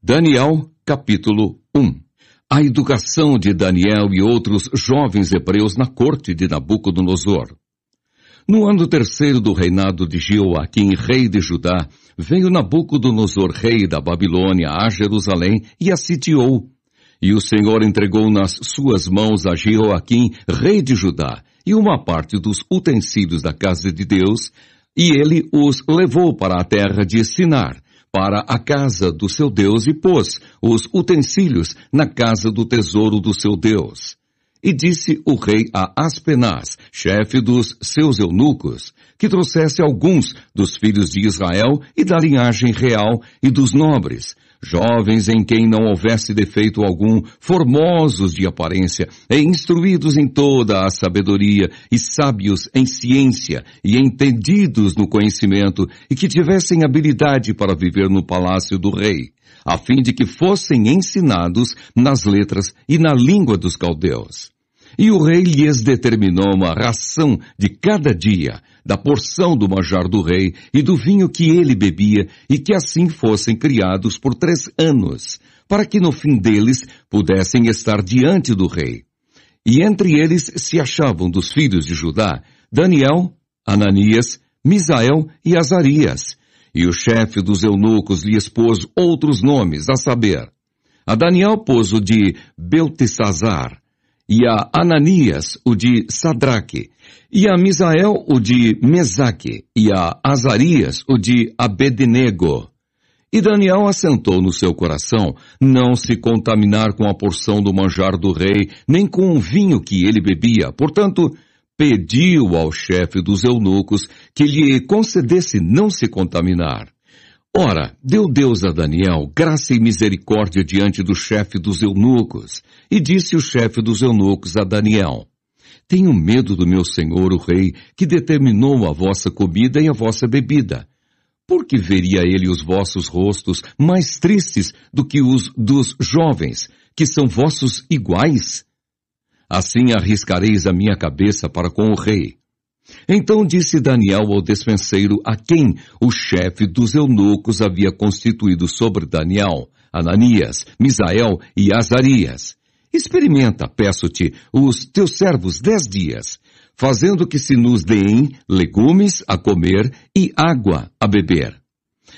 Daniel, capítulo 1 A educação de Daniel e outros jovens hebreus na corte de Nabucodonosor. No ano terceiro do reinado de Jeoaquim, rei de Judá, veio Nabucodonosor, rei da Babilônia, a Jerusalém e a sitiou. E o Senhor entregou nas suas mãos a Jeoaquim, rei de Judá, e uma parte dos utensílios da casa de Deus, e ele os levou para a terra de Sinar, para a casa do seu Deus e pôs os utensílios na casa do tesouro do seu Deus. E disse o rei a Aspenaz, chefe dos seus eunucos, que trouxesse alguns dos filhos de Israel e da linhagem real e dos nobres, jovens em quem não houvesse defeito algum, formosos de aparência, e instruídos em toda a sabedoria, e sábios em ciência, e entendidos no conhecimento, e que tivessem habilidade para viver no palácio do rei, a fim de que fossem ensinados nas letras e na língua dos caldeus. E o rei lhes determinou uma ração de cada dia, da porção do manjar do rei e do vinho que ele bebia, e que assim fossem criados por três anos, para que no fim deles pudessem estar diante do rei. E entre eles se achavam dos filhos de Judá, Daniel, Ananias, Misael e Azarias. E o chefe dos eunucos lhes pôs outros nomes, a saber, a Daniel pôs o de Beltesazar, e a Ananias o de Sadraque, e a Misael o de Mesaque, e a Azarias o de Abednego. E Daniel assentou no seu coração não se contaminar com a porção do manjar do rei, nem com o vinho que ele bebia. Portanto, pediu ao chefe dos eunucos que lhe concedesse não se contaminar. Ora, deu Deus a Daniel graça e misericórdia diante do chefe dos eunucos, e disse o chefe dos eunucos a Daniel, Tenho medo do meu senhor o rei, que determinou a vossa comida e a vossa bebida. Porque veria ele os vossos rostos mais tristes do que os dos jovens, que são vossos iguais? Assim arriscareis a minha cabeça para com o rei. Então disse Daniel ao despenseiro a quem o chefe dos eunucos havia constituído sobre Daniel, Ananias, Misael e Azarias. Experimenta, peço-te, os teus servos dez dias, fazendo que se nos deem legumes a comer e água a beber.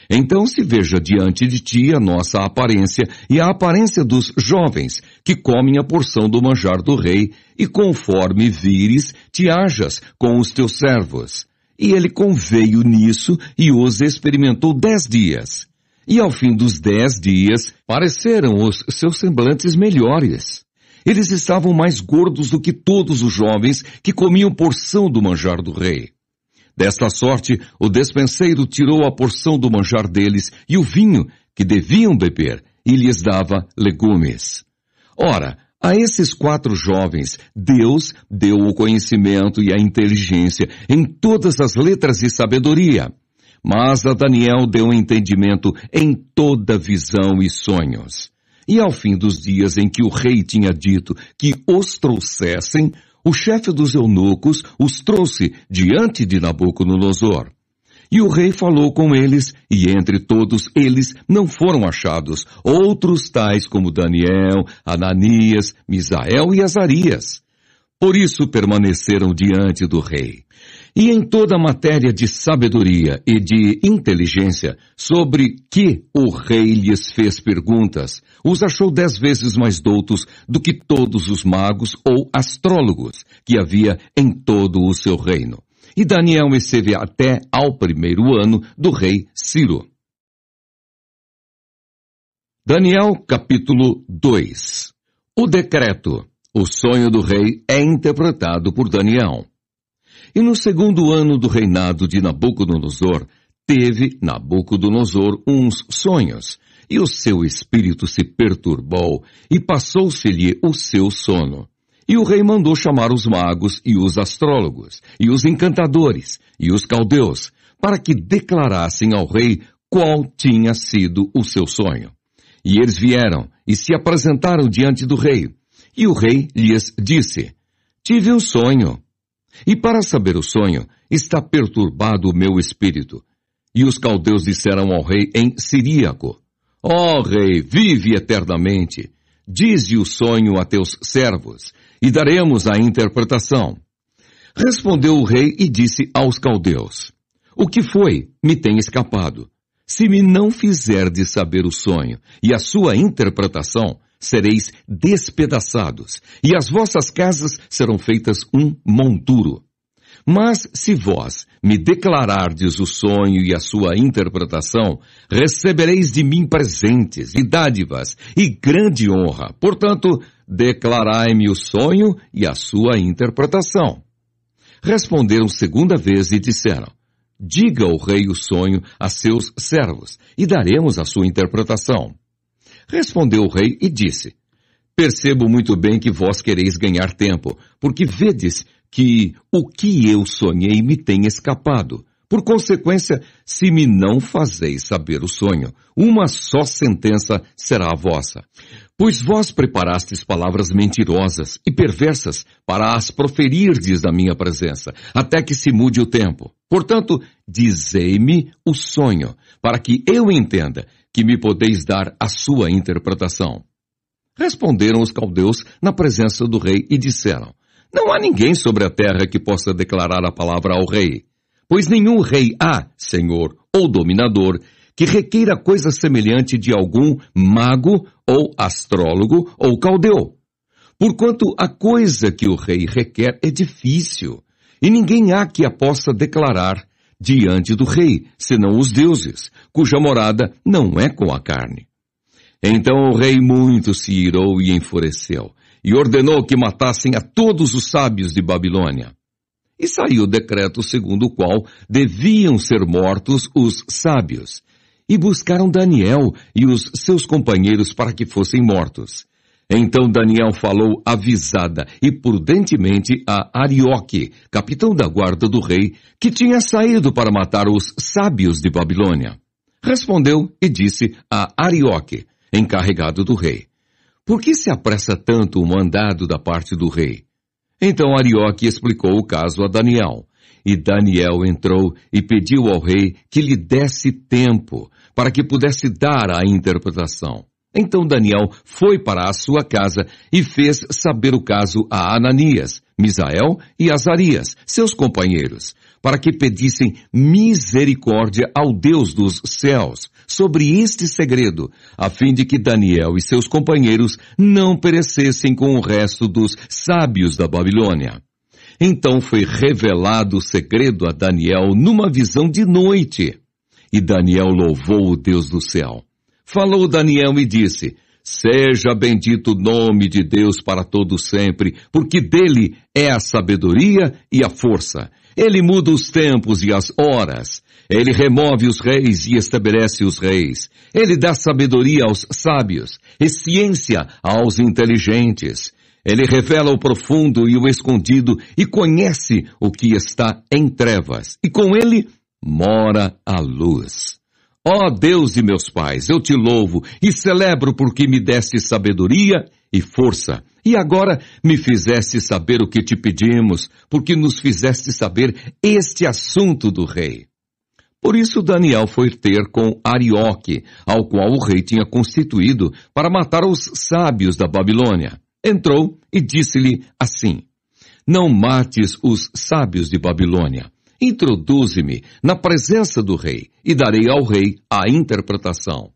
Então se veja diante de ti a nossa aparência e a aparência dos jovens, que comem a porção do manjar do rei, e conforme vires, te hajas com os teus servos. E ele conveio nisso e os experimentou dez dias. E ao fim dos dez dias, pareceram os seus semblantes melhores. Eles estavam mais gordos do que todos os jovens que comiam porção do manjar do rei. Desta sorte, o despenseiro tirou a porção do manjar deles e o vinho que deviam beber e lhes dava legumes. Ora, a esses quatro jovens, Deus deu o conhecimento e a inteligência em todas as letras e sabedoria. Mas a Daniel deu entendimento em toda visão e sonhos. E ao fim dos dias em que o rei tinha dito que os trouxessem, o chefe dos eunucos os trouxe diante de Nabucodonosor. E o rei falou com eles, e entre todos eles não foram achados outros tais como Daniel, Ananias, Misael e Azarias. Por isso permaneceram diante do rei. E em toda matéria de sabedoria e de inteligência, sobre que o rei lhes fez perguntas, os achou dez vezes mais doutos do que todos os magos ou astrólogos que havia em todo o seu reino. E Daniel esteve até ao primeiro ano do rei Ciro. Daniel capítulo 2 O decreto, o sonho do rei, é interpretado por Daniel. E no segundo ano do reinado de Nabucodonosor, teve Nabucodonosor uns sonhos, e o seu espírito se perturbou, e passou-se-lhe o seu sono. E o rei mandou chamar os magos e os astrólogos, e os encantadores, e os caldeus, para que declarassem ao rei qual tinha sido o seu sonho. E eles vieram e se apresentaram diante do rei. E o rei lhes disse, Tive um sonho, e para saber o sonho, está perturbado o meu espírito. E os caldeus disseram ao rei em siríaco, Ó oh, rei, vive eternamente. Dize o sonho a teus servos, e daremos a interpretação. Respondeu o rei e disse aos caldeus, O que foi? Me tem escapado. Se me não fizerdes saber o sonho e a sua interpretação, sereis despedaçados, e as vossas casas serão feitas um monturo. Mas se vós me declarardes o sonho e a sua interpretação, recebereis de mim presentes e dádivas e grande honra. Portanto, declarai-me o sonho e a sua interpretação. Responderam segunda vez e disseram, Diga o rei o sonho a seus servos, e daremos a sua interpretação. Respondeu o rei e disse, Percebo muito bem que vós quereis ganhar tempo, porque vedes que o que eu sonhei me tem escapado. Por consequência, se me não fazeis saber o sonho, uma só sentença será a vossa. Pois vós preparastes palavras mentirosas e perversas para as proferirdes na minha presença, até que se mude o tempo. Portanto, dizei-me o sonho, para que eu entenda que me podeis dar a sua interpretação. Responderam os caldeus na presença do rei e disseram, Não há ninguém sobre a terra que possa declarar a palavra ao rei, pois nenhum rei há, senhor ou dominador, que requeira coisa semelhante de algum mago ou astrólogo ou caldeu. Porquanto a coisa que o rei requer é difícil, e ninguém há que a possa declarar diante do rei, senão os deuses, cuja morada não é com a carne. Então o rei muito se irou e enfureceu, e ordenou que matassem a todos os sábios de Babilônia. E saiu o decreto segundo o qual deviam ser mortos os sábios, e buscaram Daniel e os seus companheiros para que fossem mortos. Então Daniel falou avisada e prudentemente a Arioque, capitão da guarda do rei, que tinha saído para matar os sábios de Babilônia. Respondeu e disse a Arioque, encarregado do rei, Por que se apressa tanto o mandado da parte do rei? Então Arioque explicou o caso a Daniel. E Daniel entrou e pediu ao rei que lhe desse tempo, para que pudesse dar a interpretação. Então Daniel foi para a sua casa e fez saber o caso a Ananias, Misael e Azarias, seus companheiros, para que pedissem misericórdia ao Deus dos céus sobre este segredo, a fim de que Daniel e seus companheiros não perecessem com o resto dos sábios da Babilônia. Então foi revelado o segredo a Daniel numa visão de noite. E Daniel louvou o Deus do céu. Falou Daniel e disse, Seja bendito o nome de Deus para todo sempre, porque dele é a sabedoria e a força. Ele muda os tempos e as horas. Ele remove os reis e estabelece os reis. Ele dá sabedoria aos sábios e ciência aos inteligentes. Ele revela o profundo e o escondido e conhece o que está em trevas. E com ele mora a luz. Ó oh Deus de meus pais, eu te louvo e celebro porque me deste sabedoria e força. E agora me fizeste saber o que te pedimos, porque nos fizeste saber este assunto do rei. Por isso Daniel foi ter com Arioque, ao qual o rei tinha constituído para matar os sábios da Babilônia. Entrou e disse-lhe assim, Não mates os sábios de Babilônia Introduze-me na presença do rei e darei ao rei a interpretação.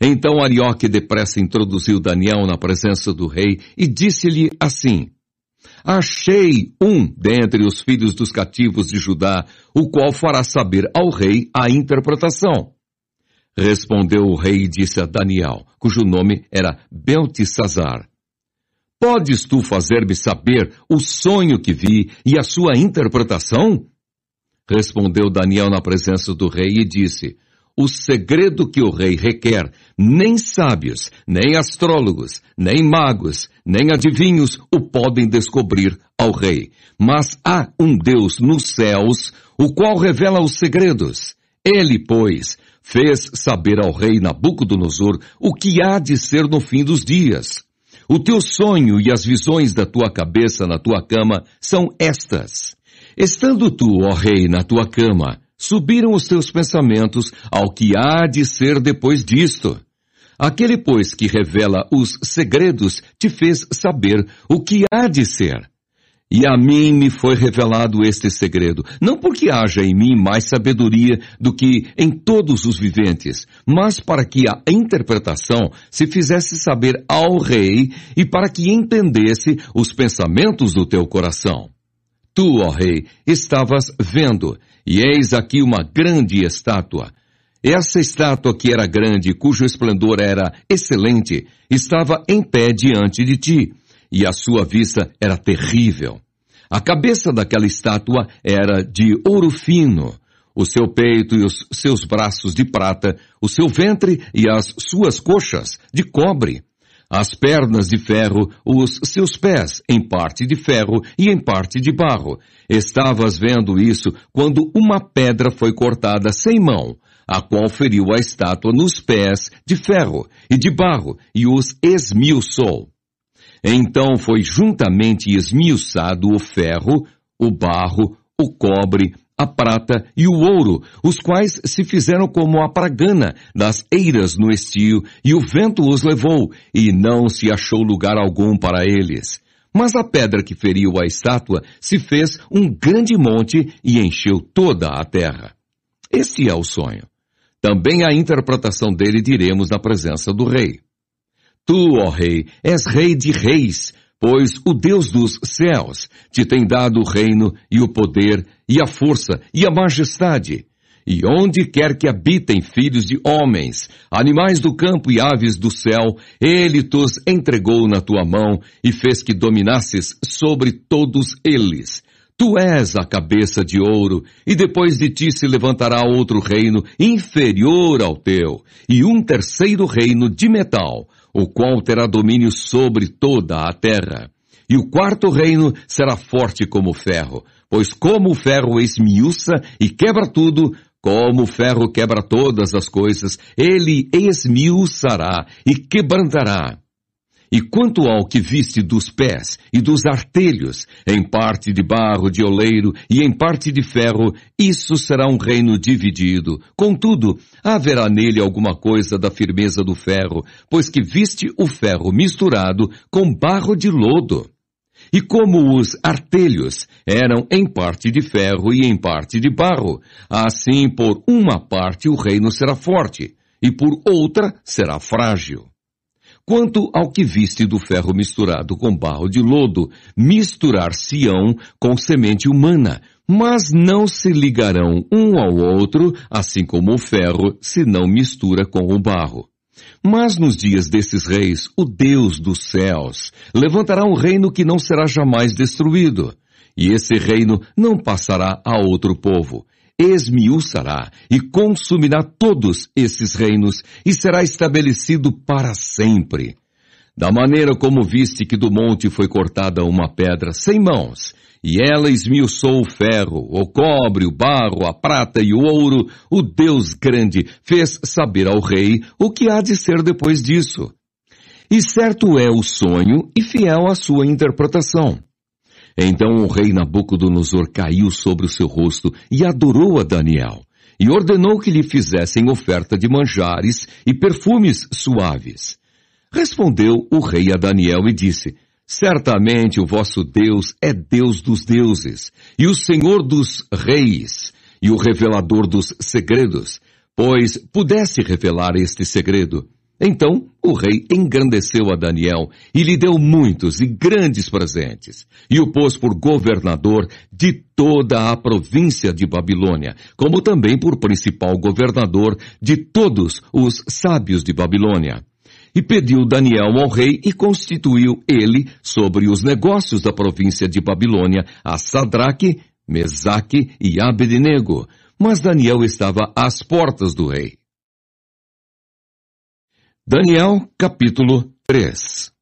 Então Arioque depressa introduziu Daniel na presença do rei e disse-lhe assim, Achei um dentre os filhos dos cativos de Judá, o qual fará saber ao rei a interpretação. Respondeu o rei e disse a Daniel, cujo nome era Beltesazar, Podes tu fazer-me saber o sonho que vi e a sua interpretação? Respondeu Daniel na presença do rei e disse, o segredo que o rei requer, nem sábios, nem astrólogos, nem magos, nem adivinhos o podem descobrir ao rei. Mas há um Deus nos céus, o qual revela os segredos. Ele, pois, fez saber ao rei Nabucodonosor o que há de ser no fim dos dias. O teu sonho e as visões da tua cabeça na tua cama são estas. Estando tu, ó rei, na tua cama, subiram os teus pensamentos ao que há de ser depois disto. Aquele, pois, que revela os segredos te fez saber o que há de ser. E a mim me foi revelado este segredo, não porque haja em mim mais sabedoria do que em todos os viventes, mas para que a interpretação se fizesse saber ao rei e para que entendesse os pensamentos do teu coração. Tu, ó rei, estavas vendo, e eis aqui uma grande estátua. Essa estátua que era grande, cujo esplendor era excelente, estava em pé diante de ti e a sua vista era terrível. A cabeça daquela estátua era de ouro fino, o seu peito e os seus braços de prata, o seu ventre e as suas coxas de cobre, as pernas de ferro, os seus pés em parte de ferro e em parte de barro. Estavas vendo isso quando uma pedra foi cortada sem mão, a qual feriu a estátua nos pés de ferro e de barro e os esmiuçou. Então foi juntamente esmiuçado o ferro, o barro, o cobre, a prata e o ouro, os quais se fizeram como a pragana das eiras no estio, e o vento os levou, e não se achou lugar algum para eles. Mas a pedra que feriu a estátua se fez um grande monte e encheu toda a terra. Este é o sonho. Também a interpretação dele diremos na presença do rei. Tu, ó rei, és rei de reis, pois o Deus dos céus te tem dado o reino e o poder e a força e a majestade. E onde quer que habitem filhos de homens, animais do campo e aves do céu, ele tos entregou na tua mão e fez que dominasses sobre todos eles. Tu és a cabeça de ouro, e depois de ti se levantará outro reino inferior ao teu, e um terceiro reino de metal, o qual terá domínio sobre toda a terra. E o quarto reino será forte como ferro, pois como o ferro esmiuça e quebra tudo, como o ferro quebra todas as coisas, ele esmiuçará e quebrantará. E quanto ao que viste dos pés e dos artelhos, em parte de barro de oleiro e em parte de ferro, isso será um reino dividido. Contudo, haverá nele alguma coisa da firmeza do ferro, pois que viste o ferro misturado com barro de lodo. E como os artelhos eram em parte de ferro e em parte de barro, assim por uma parte o reino será forte, e por outra será frágil. Quanto ao que viste do ferro misturado com barro de lodo, misturar-se-ão com semente humana, mas não se ligarão um ao outro, assim como o ferro se não mistura com o barro. Mas nos dias desses reis, o Deus dos céus levantará um reino que não será jamais destruído, e esse reino não passará a outro povo esmiuçará e consumirá todos esses reinos e será estabelecido para sempre. Da maneira como viste que do monte foi cortada uma pedra sem mãos, e ela esmiuçou o ferro, o cobre, o barro, a prata e o ouro, o Deus grande fez saber ao rei o que há de ser depois disso. E certo é o sonho e fiel a sua interpretação. Então o rei Nabucodonosor caiu sobre o seu rosto e adorou a Daniel, e ordenou que lhe fizessem oferta de manjares e perfumes suaves. Respondeu o rei a Daniel e disse, Certamente o vosso Deus é Deus dos deuses, e o Senhor dos reis, e o revelador dos segredos, pois pudesse revelar este segredo. Então o rei engrandeceu a Daniel e lhe deu muitos e grandes presentes, e o pôs por governador de toda a província de Babilônia, como também por principal governador de todos os sábios de Babilônia. E pediu Daniel ao rei e constituiu ele sobre os negócios da província de Babilônia a Sadraque, Mesaque e Abednego. Mas Daniel estava às portas do rei. Daniel capítulo 3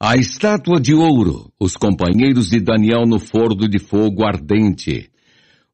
A estátua de ouro, os companheiros de Daniel no forno de fogo ardente.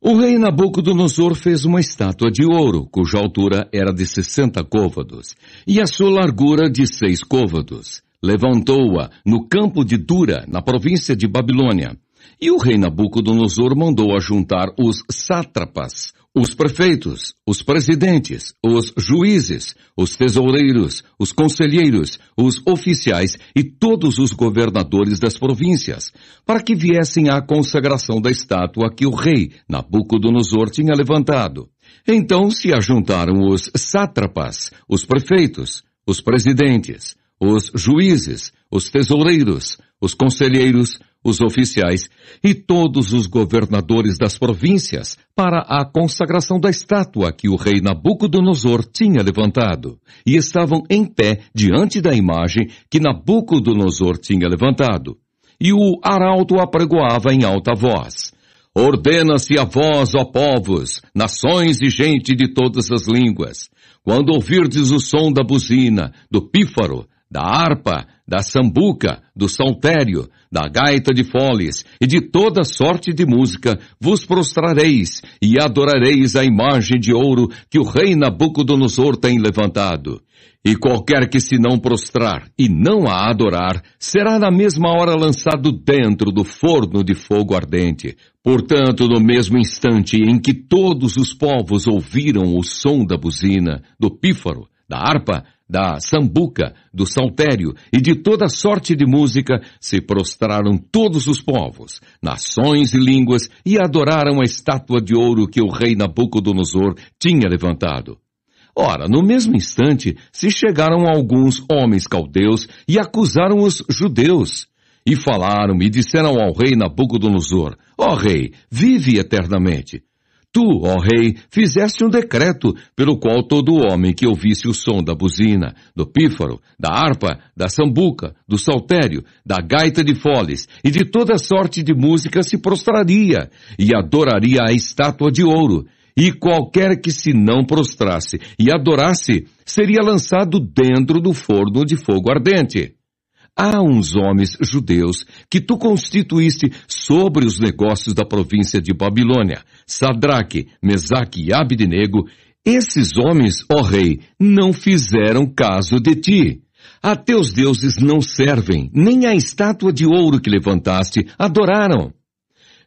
O rei Nabucodonosor fez uma estátua de ouro, cuja altura era de sessenta côvados, e a sua largura de seis côvados. Levantou-a no campo de Dura, na província de Babilônia. E o rei Nabucodonosor mandou ajuntar os sátrapas, os prefeitos, os presidentes, os juízes, os tesoureiros, os conselheiros, os oficiais e todos os governadores das províncias, para que viessem à consagração da estátua que o rei Nabucodonosor tinha levantado. Então se ajuntaram os sátrapas, os prefeitos, os presidentes, os juízes, os tesoureiros, os conselheiros, os oficiais e todos os governadores das províncias para a consagração da estátua que o rei Nabucodonosor tinha levantado, e estavam em pé diante da imagem que Nabucodonosor tinha levantado. E o arauto apregoava em alta voz. Ordena-se a vós, ó povos, nações e gente de todas as línguas, quando ouvirdes o som da buzina, do pífaro, da harpa, da sambuca, do saltério, da gaita de foles e de toda sorte de música, vos prostrareis e adorareis a imagem de ouro que o rei Nabucodonosor tem levantado. E qualquer que se não prostrar e não a adorar, será na mesma hora lançado dentro do forno de fogo ardente. Portanto, no mesmo instante em que todos os povos ouviram o som da buzina, do pífaro, da harpa, da sambuca, do saltério e de toda sorte de música, se prostraram todos os povos, nações e línguas e adoraram a estátua de ouro que o rei Nabucodonosor tinha levantado. Ora, no mesmo instante, se chegaram alguns homens caldeus e acusaram os judeus. E falaram e disseram ao rei Nabucodonosor, ó rei, vive eternamente. Tu, ó rei, fizeste um decreto pelo qual todo homem que ouvisse o som da buzina, do pífaro, da harpa, da sambuca, do saltério, da gaita de foles e de toda sorte de música se prostraria e adoraria a estátua de ouro. E qualquer que se não prostrasse e adorasse seria lançado dentro do forno de fogo ardente. Há uns homens judeus que tu constituíste sobre os negócios da província de Babilônia, Sadraque, Mesaque e Abidnego. Esses homens, ó rei, não fizeram caso de ti. A teus deuses não servem, nem a estátua de ouro que levantaste adoraram.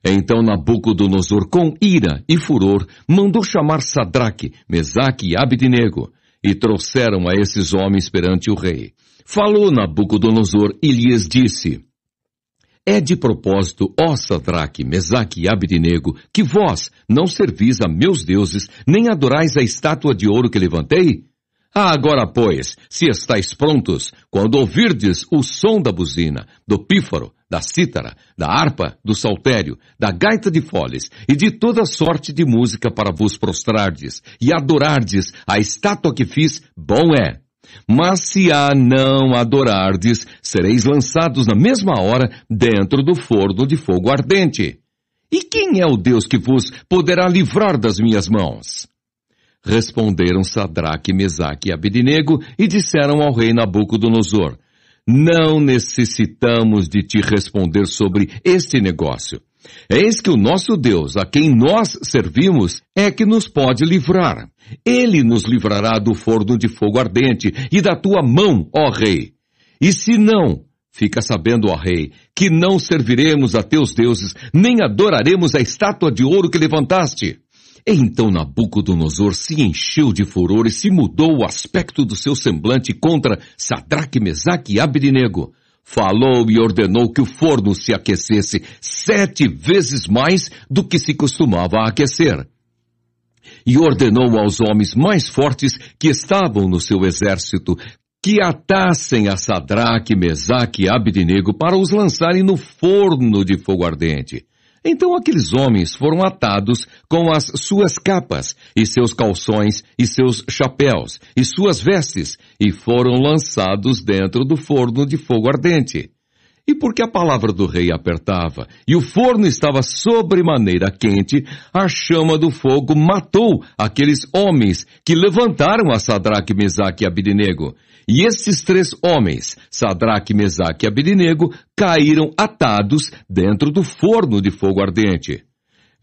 Então Nabucodonosor, com ira e furor, mandou chamar Sadraque, Mesaque e Abidnego, e trouxeram a esses homens perante o rei. Falou Nabucodonosor e lhes disse, É de propósito, ó Sadraque, Mesaque e Abidnego, que vós não servis a meus deuses, nem adorais a estátua de ouro que levantei? Ah, agora, pois, se estáis prontos, quando ouvirdes o som da buzina, do pífaro, da cítara, da harpa, do saltério, da gaita de foles e de toda sorte de música para vos prostrardes e adorardes a estátua que fiz, bom é. Mas se a não adorardes, sereis lançados na mesma hora dentro do forno de fogo ardente. E quem é o Deus que vos poderá livrar das minhas mãos? Responderam Sadraque, Mesaque e Abednego e disseram ao rei Nabucodonosor, não necessitamos de te responder sobre este negócio. Eis que o nosso Deus, a quem nós servimos, é que nos pode livrar. Ele nos livrará do forno de fogo ardente e da tua mão, ó rei. E se não, fica sabendo, ó rei, que não serviremos a teus deuses, nem adoraremos a estátua de ouro que levantaste. Então Nabucodonosor se encheu de furor e se mudou o aspecto do seu semblante contra Sadraque, Mesaque e Abednego. Falou e ordenou que o forno se aquecesse sete vezes mais do que se costumava aquecer. E ordenou aos homens mais fortes que estavam no seu exército que atassem a Sadraque, Mesaque e Abednego para os lançarem no forno de fogo ardente. Então aqueles homens foram atados com as suas capas, e seus calções, e seus chapéus, e suas vestes, e foram lançados dentro do forno de fogo ardente. E porque a palavra do rei apertava, e o forno estava sobremaneira quente, a chama do fogo matou aqueles homens que levantaram a Sadraque, Mesaque e Abidinego. E esses três homens, Sadraque, Mesaque e Abidinego, caíram atados dentro do forno de fogo ardente.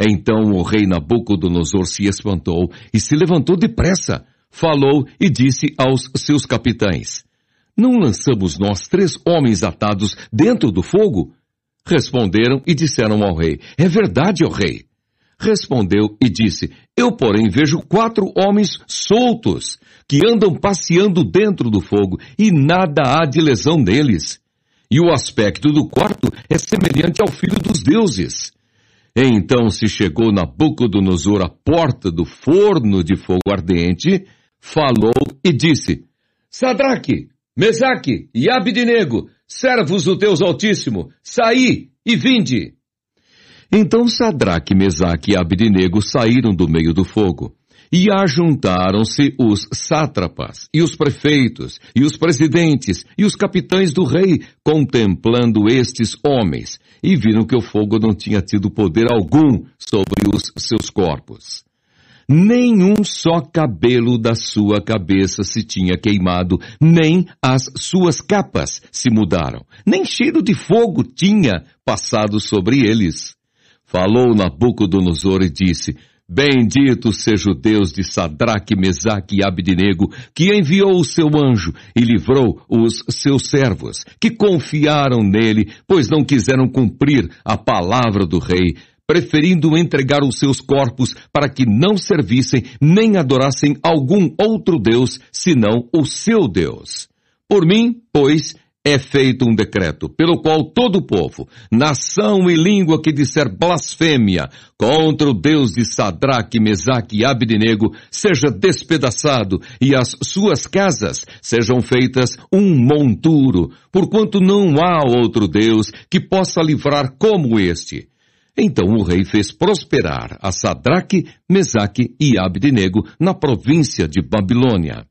Então o rei Nabucodonosor se espantou e se levantou depressa, falou e disse aos seus capitães, não lançamos nós três homens atados dentro do fogo? Responderam e disseram ao rei, é verdade, ó rei. respondeu e disse, Eu, porém, vejo quatro homens soltos, que andam passeando dentro do fogo, e nada há de lesão neles. E o aspecto do quarto é semelhante ao filho dos deuses. Então se chegou Nabucodonosor à porta do forno de fogo ardente, falou e disse, Sadraque, Mesaque e Abidnego, servos do Deus Altíssimo, saí e vinde. Então Sadraque, Mesaque e Abidnego saíram do meio do fogo. E ajuntaram-se os sátrapas, e os prefeitos, e os presidentes, e os capitães do rei, contemplando estes homens, e viram que o fogo não tinha tido poder algum sobre os seus corpos. Nenhum só cabelo da sua cabeça se tinha queimado, nem as suas capas se mudaram, nem cheiro de fogo tinha passado sobre eles. Falou Nabucodonosor e disse, Bendito seja o Deus de Sadraque, Mesaque e Abidnego, que enviou o seu anjo e livrou os seus servos, que confiaram nele, pois não quiseram cumprir a palavra do rei, preferindo entregar os seus corpos para que não servissem nem adorassem algum outro Deus, senão o seu Deus. Por mim, pois, é feito um decreto, pelo qual todo o povo, nação e língua que disser blasfêmia contra o Deus de Sadraque, Mesaque e Abednego seja despedaçado e as suas casas sejam feitas um monturo, porquanto não há outro Deus que possa livrar como este. Então o rei fez prosperar a Sadraque, Mesaque e Abednego na província de Babilônia.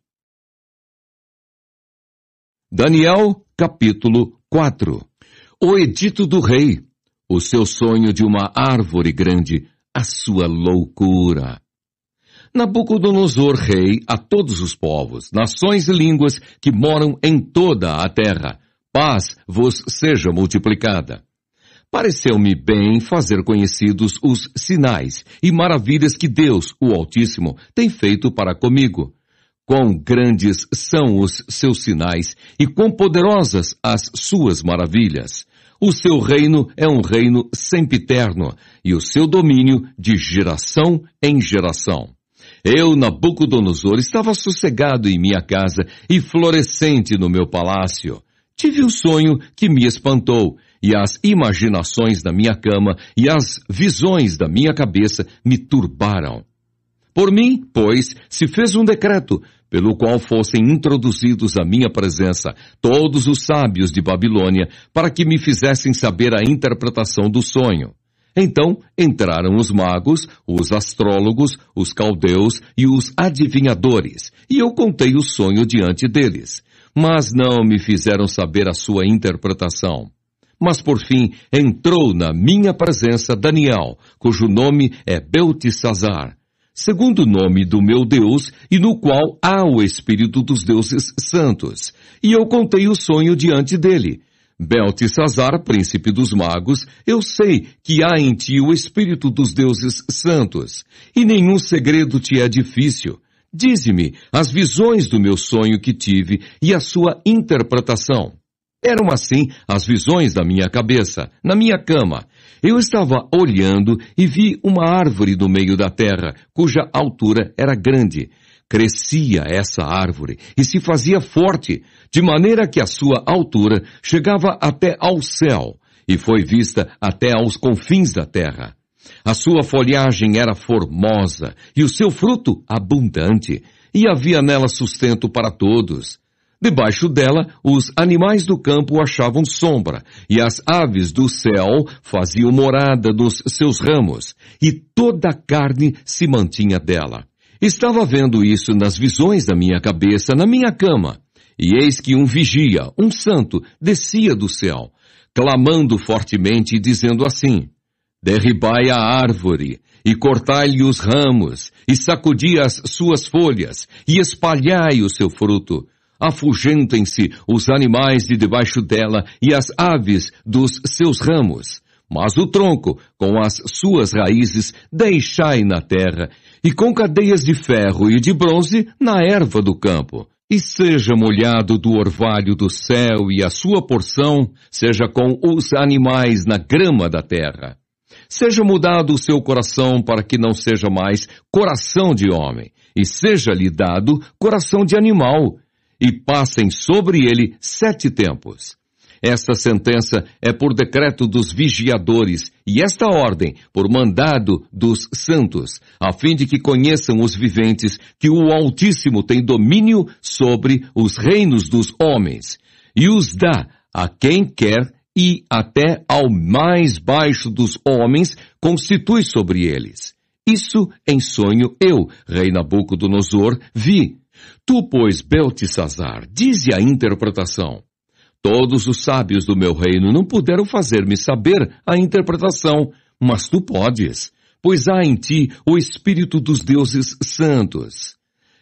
Daniel capítulo 4 O edito do rei, o seu sonho de uma árvore grande, a sua loucura. Nabucodonosor, rei, a todos os povos, nações e línguas que moram em toda a terra, paz vos seja multiplicada. Pareceu-me bem fazer conhecidos os sinais e maravilhas que Deus, o Altíssimo, tem feito para comigo Quão grandes são os seus sinais e quão poderosas as suas maravilhas. O seu reino é um reino sempiterno e o seu domínio de geração em geração. Eu, Nabucodonosor, estava sossegado em minha casa e florescente no meu palácio. Tive um sonho que me espantou, e as imaginações da minha cama e as visões da minha cabeça me turbaram. Por mim, pois, se fez um decreto, pelo qual fossem introduzidos à minha presença todos os sábios de Babilônia, para que me fizessem saber a interpretação do sonho. Então entraram os magos, os astrólogos, os caldeus e os adivinhadores, e eu contei o sonho diante deles. Mas não me fizeram saber a sua interpretação. Mas por fim entrou na minha presença Daniel, cujo nome é Beltesazar, segundo o nome do meu Deus, e no qual há o Espírito dos deuses santos. E eu contei o sonho diante dele. Beltesazar, príncipe dos magos, eu sei que há em ti o Espírito dos deuses santos, e nenhum segredo te é difícil. Dize-me as visões do meu sonho que tive e a sua interpretação. Eram assim as visões da minha cabeça, na minha cama, eu estava olhando e vi uma árvore no meio da terra, cuja altura era grande. Crescia essa árvore e se fazia forte, de maneira que a sua altura chegava até ao céu e foi vista até aos confins da terra. A sua folhagem era formosa e o seu fruto abundante, e havia nela sustento para todos. Debaixo dela, os animais do campo achavam sombra, e as aves do céu faziam morada nos seus ramos, e toda a carne se mantinha dela. Estava vendo isso nas visões da minha cabeça, na minha cama, e eis que um vigia, um santo, descia do céu, clamando fortemente e dizendo assim, Derribai a árvore, e cortai-lhe os ramos, e sacudi as suas folhas, e espalhai o seu fruto, afugentem-se os animais de debaixo dela e as aves dos seus ramos. Mas o tronco, com as suas raízes, deixai na terra, e com cadeias de ferro e de bronze na erva do campo. E seja molhado do orvalho do céu, e a sua porção seja com os animais na grama da terra. Seja mudado o seu coração para que não seja mais coração de homem, e seja-lhe dado coração de animal, e passem sobre ele sete tempos. Esta sentença é por decreto dos vigiadores e esta ordem por mandado dos santos, a fim de que conheçam os viventes que o Altíssimo tem domínio sobre os reinos dos homens e os dá a quem quer e até ao mais baixo dos homens constitui sobre eles. Isso em sonho eu, rei Nabucodonosor, vi. Tu, pois, Beltesazar, dize a interpretação. Todos os sábios do meu reino não puderam fazer-me saber a interpretação, mas tu podes, pois há em ti o espírito dos deuses santos.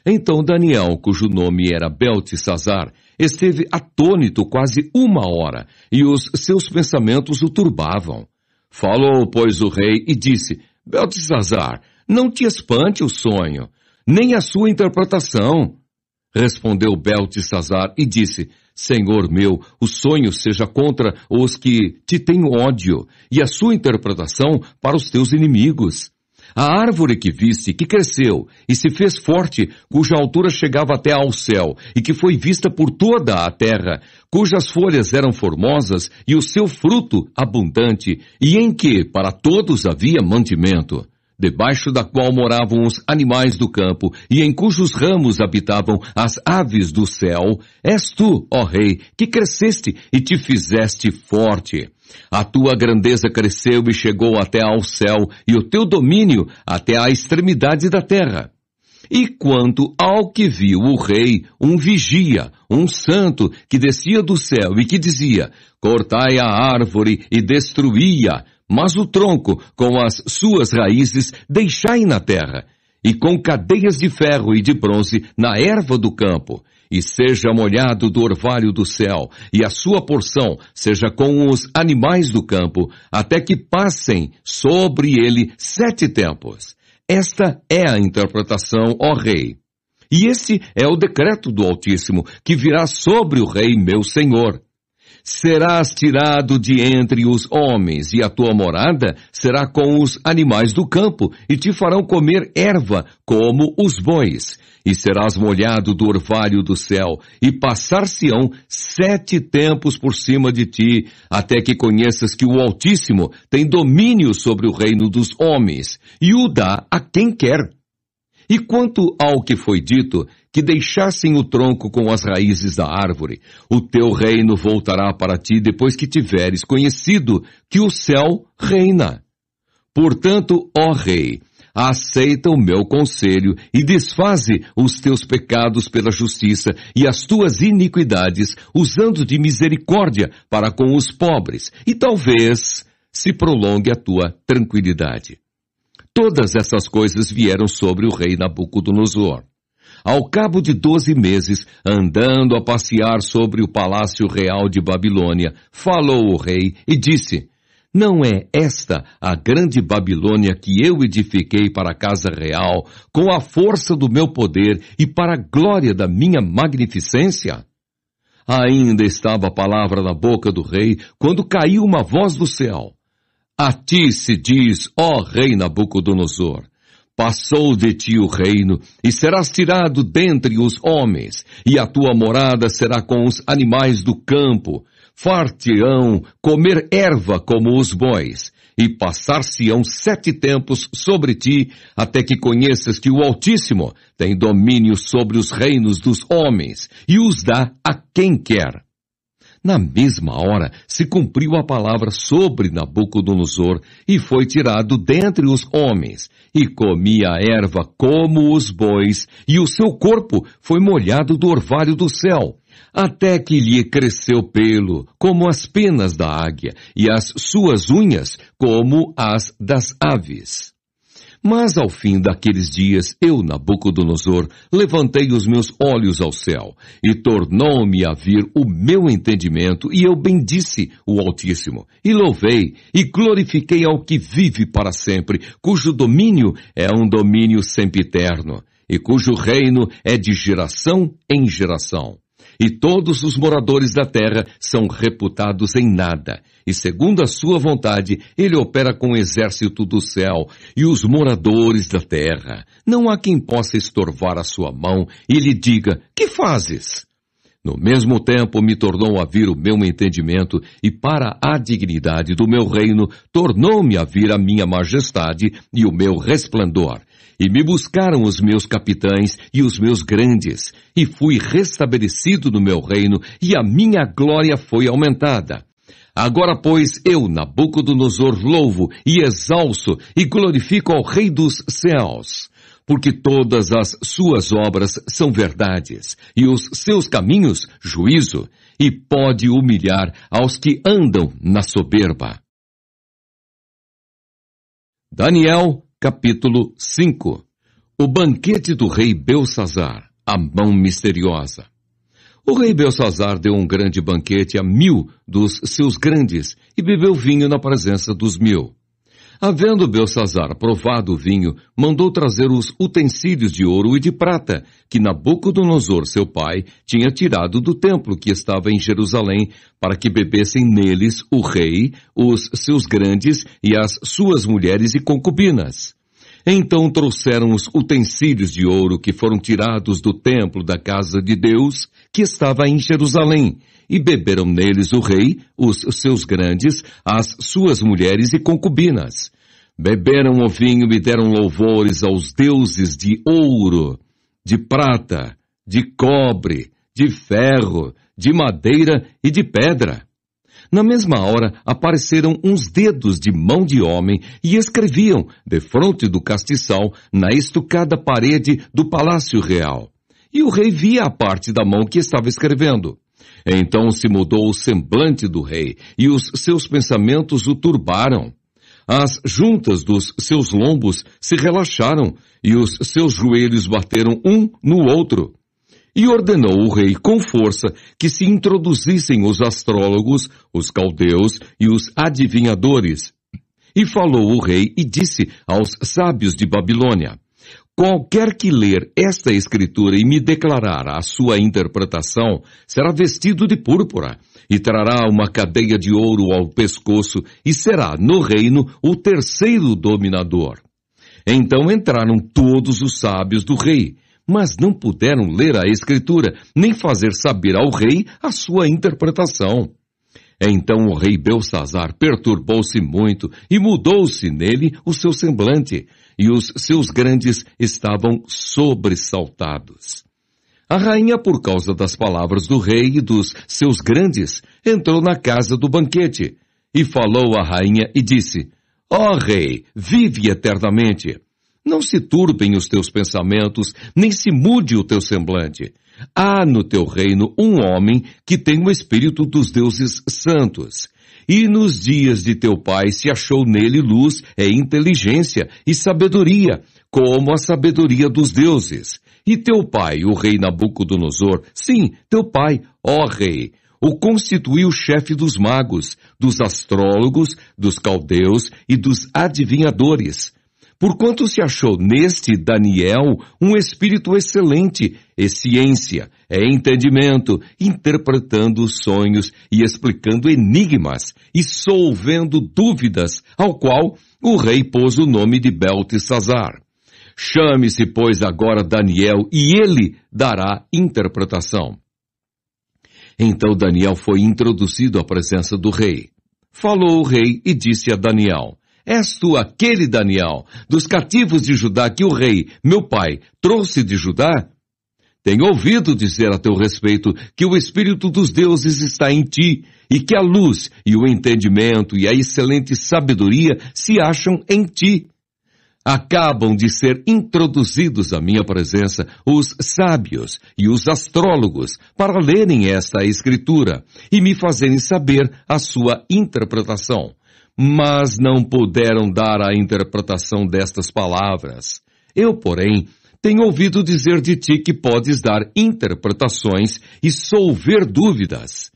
Então Daniel, cujo nome era Beltesazar, esteve atônito quase uma hora, e os seus pensamentos o turbavam. Falou, pois, o rei e disse, Beltesazar, não te espante o sonho, nem a sua interpretação. Respondeu Beltesazar e disse, Senhor meu, o sonho seja contra os que te têm ódio, e a sua interpretação para os teus inimigos. A árvore que viste, que cresceu e se fez forte, cuja altura chegava até ao céu, e que foi vista por toda a terra, cujas folhas eram formosas e o seu fruto abundante, e em que para todos havia mantimento debaixo da qual moravam os animais do campo e em cujos ramos habitavam as aves do céu, és tu, ó Rei, que cresceste e te fizeste forte. A tua grandeza cresceu e chegou até ao céu e o teu domínio até à extremidade da terra. E quanto ao que viu o rei, um vigia, um santo, que descia do céu e que dizia, cortai a árvore e destruía, mas o tronco, com as suas raízes, deixai na terra, e com cadeias de ferro e de bronze na erva do campo, e seja molhado do orvalho do céu, e a sua porção seja com os animais do campo, até que passem sobre ele sete tempos. Esta é a interpretação, ó rei. E esse é o decreto do Altíssimo, que virá sobre o rei meu senhor serás tirado de entre os homens, e a tua morada será com os animais do campo, e te farão comer erva como os bois. E serás molhado do orvalho do céu, e passar-se-ão sete tempos por cima de ti, até que conheças que o Altíssimo tem domínio sobre o reino dos homens, e o dá a quem quer. E quanto ao que foi dito, que deixassem o tronco com as raízes da árvore. O teu reino voltará para ti depois que tiveres conhecido que o céu reina. Portanto, ó rei, aceita o meu conselho e desfaze os teus pecados pela justiça e as tuas iniquidades, usando de misericórdia para com os pobres, e talvez se prolongue a tua tranquilidade. Todas essas coisas vieram sobre o rei Nabucodonosor. Ao cabo de doze meses, andando a passear sobre o palácio real de Babilônia, falou o rei e disse, não é esta a grande Babilônia que eu edifiquei para a casa real, com a força do meu poder e para a glória da minha magnificência? Ainda estava a palavra na boca do rei, quando caiu uma voz do céu. A ti se diz, ó rei Nabucodonosor, Passou de ti o reino, e serás tirado dentre os homens, e a tua morada será com os animais do campo. Farteão comer erva como os bois, e passar-se-ão sete tempos sobre ti, até que conheças que o Altíssimo tem domínio sobre os reinos dos homens, e os dá a quem quer. Na mesma hora se cumpriu a palavra sobre Nabucodonosor e foi tirado dentre os homens e comia a erva como os bois e o seu corpo foi molhado do orvalho do céu até que lhe cresceu pelo, como as penas da águia, e as suas unhas, como as das aves. Mas ao fim daqueles dias, eu, Nabucodonosor, levantei os meus olhos ao céu, e tornou-me a vir o meu entendimento, e eu bendisse o Altíssimo, e louvei, e glorifiquei ao que vive para sempre, cujo domínio é um domínio sempiterno, e cujo reino é de geração em geração. E todos os moradores da terra são reputados em nada. E segundo a sua vontade, ele opera com o exército do céu e os moradores da terra. Não há quem possa estorvar a sua mão e lhe diga, que fazes? No mesmo tempo me tornou a vir o meu entendimento e para a dignidade do meu reino tornou-me a vir a minha majestade e o meu resplendor. E me buscaram os meus capitães e os meus grandes, e fui restabelecido no meu reino, e a minha glória foi aumentada. Agora, pois, eu, Nabucodonosor, louvo e exalço e glorifico ao Rei dos céus, porque todas as suas obras são verdades, e os seus caminhos juízo, e pode humilhar aos que andam na soberba. Daniel capítulo 5 O banquete do rei Belsazar, a mão misteriosa. O rei Belsazar deu um grande banquete a mil dos seus grandes e bebeu vinho na presença dos mil. Havendo Belsazar provado o vinho, mandou trazer os utensílios de ouro e de prata, que Nabucodonosor, seu pai, tinha tirado do templo que estava em Jerusalém, para que bebessem neles o rei, os seus grandes e as suas mulheres e concubinas. Então trouxeram os utensílios de ouro que foram tirados do templo da casa de Deus, que estava em Jerusalém, e beberam neles o rei, os seus grandes, as suas mulheres e concubinas. Beberam o vinho e deram louvores aos deuses de ouro, de prata, de cobre, de ferro, de madeira e de pedra. Na mesma hora apareceram uns dedos de mão de homem e escreviam, defronte do castiçal, na estucada parede do palácio real. E o rei via a parte da mão que estava escrevendo. Então se mudou o semblante do rei, e os seus pensamentos o turbaram. As juntas dos seus lombos se relaxaram, e os seus joelhos bateram um no outro. E ordenou o rei com força que se introduzissem os astrólogos, os caldeus e os adivinhadores. E falou o rei e disse aos sábios de Babilônia, Qualquer que ler esta escritura e me declarar a sua interpretação, será vestido de púrpura, e trará uma cadeia de ouro ao pescoço, e será, no reino, o terceiro dominador. Então entraram todos os sábios do rei, mas não puderam ler a escritura, nem fazer saber ao rei a sua interpretação. Então o rei Belsazar perturbou-se muito e mudou-se nele o seu semblante, e os seus grandes estavam sobressaltados. A rainha, por causa das palavras do rei e dos seus grandes, entrou na casa do banquete, e falou à rainha e disse, Ó oh, rei, vive eternamente. Não se turbem os teus pensamentos, nem se mude o teu semblante. Há no teu reino um homem que tem o espírito dos deuses santos. E nos dias de teu pai se achou nele luz e inteligência e sabedoria, como a sabedoria dos deuses. E teu pai, o rei Nabucodonosor, sim, teu pai, ó rei, o constituiu chefe dos magos, dos astrólogos, dos caldeus e dos adivinhadores porquanto se achou neste Daniel um espírito excelente, e ciência, é entendimento, interpretando sonhos e explicando enigmas, e solvendo dúvidas, ao qual o rei pôs o nome de Beltesazar. Chame-se, pois, agora Daniel, e ele dará interpretação. Então Daniel foi introduzido à presença do rei. Falou o rei e disse a Daniel, És tu aquele Daniel, dos cativos de Judá que o rei, meu pai, trouxe de Judá? Tenho ouvido dizer a teu respeito que o Espírito dos deuses está em ti e que a luz e o entendimento e a excelente sabedoria se acham em ti. Acabam de ser introduzidos à minha presença os sábios e os astrólogos para lerem esta escritura e me fazerem saber a sua interpretação mas não puderam dar a interpretação destas palavras. Eu, porém, tenho ouvido dizer de ti que podes dar interpretações e solver dúvidas.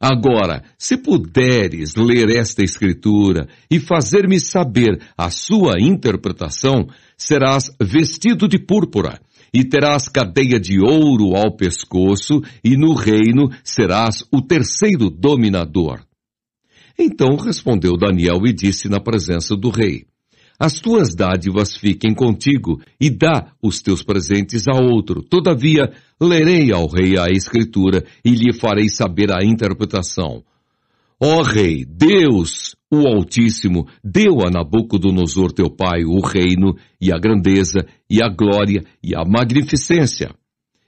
Agora, se puderes ler esta escritura e fazer-me saber a sua interpretação, serás vestido de púrpura, e terás cadeia de ouro ao pescoço, e no reino serás o terceiro dominador. Então respondeu Daniel e disse na presença do rei: As tuas dádivas fiquem contigo, e dá os teus presentes a outro. Todavia, lerei ao rei a escritura e lhe farei saber a interpretação. Ó Rei, Deus, o Altíssimo, deu a Nabucodonosor teu pai o reino, e a grandeza, e a glória, e a magnificência.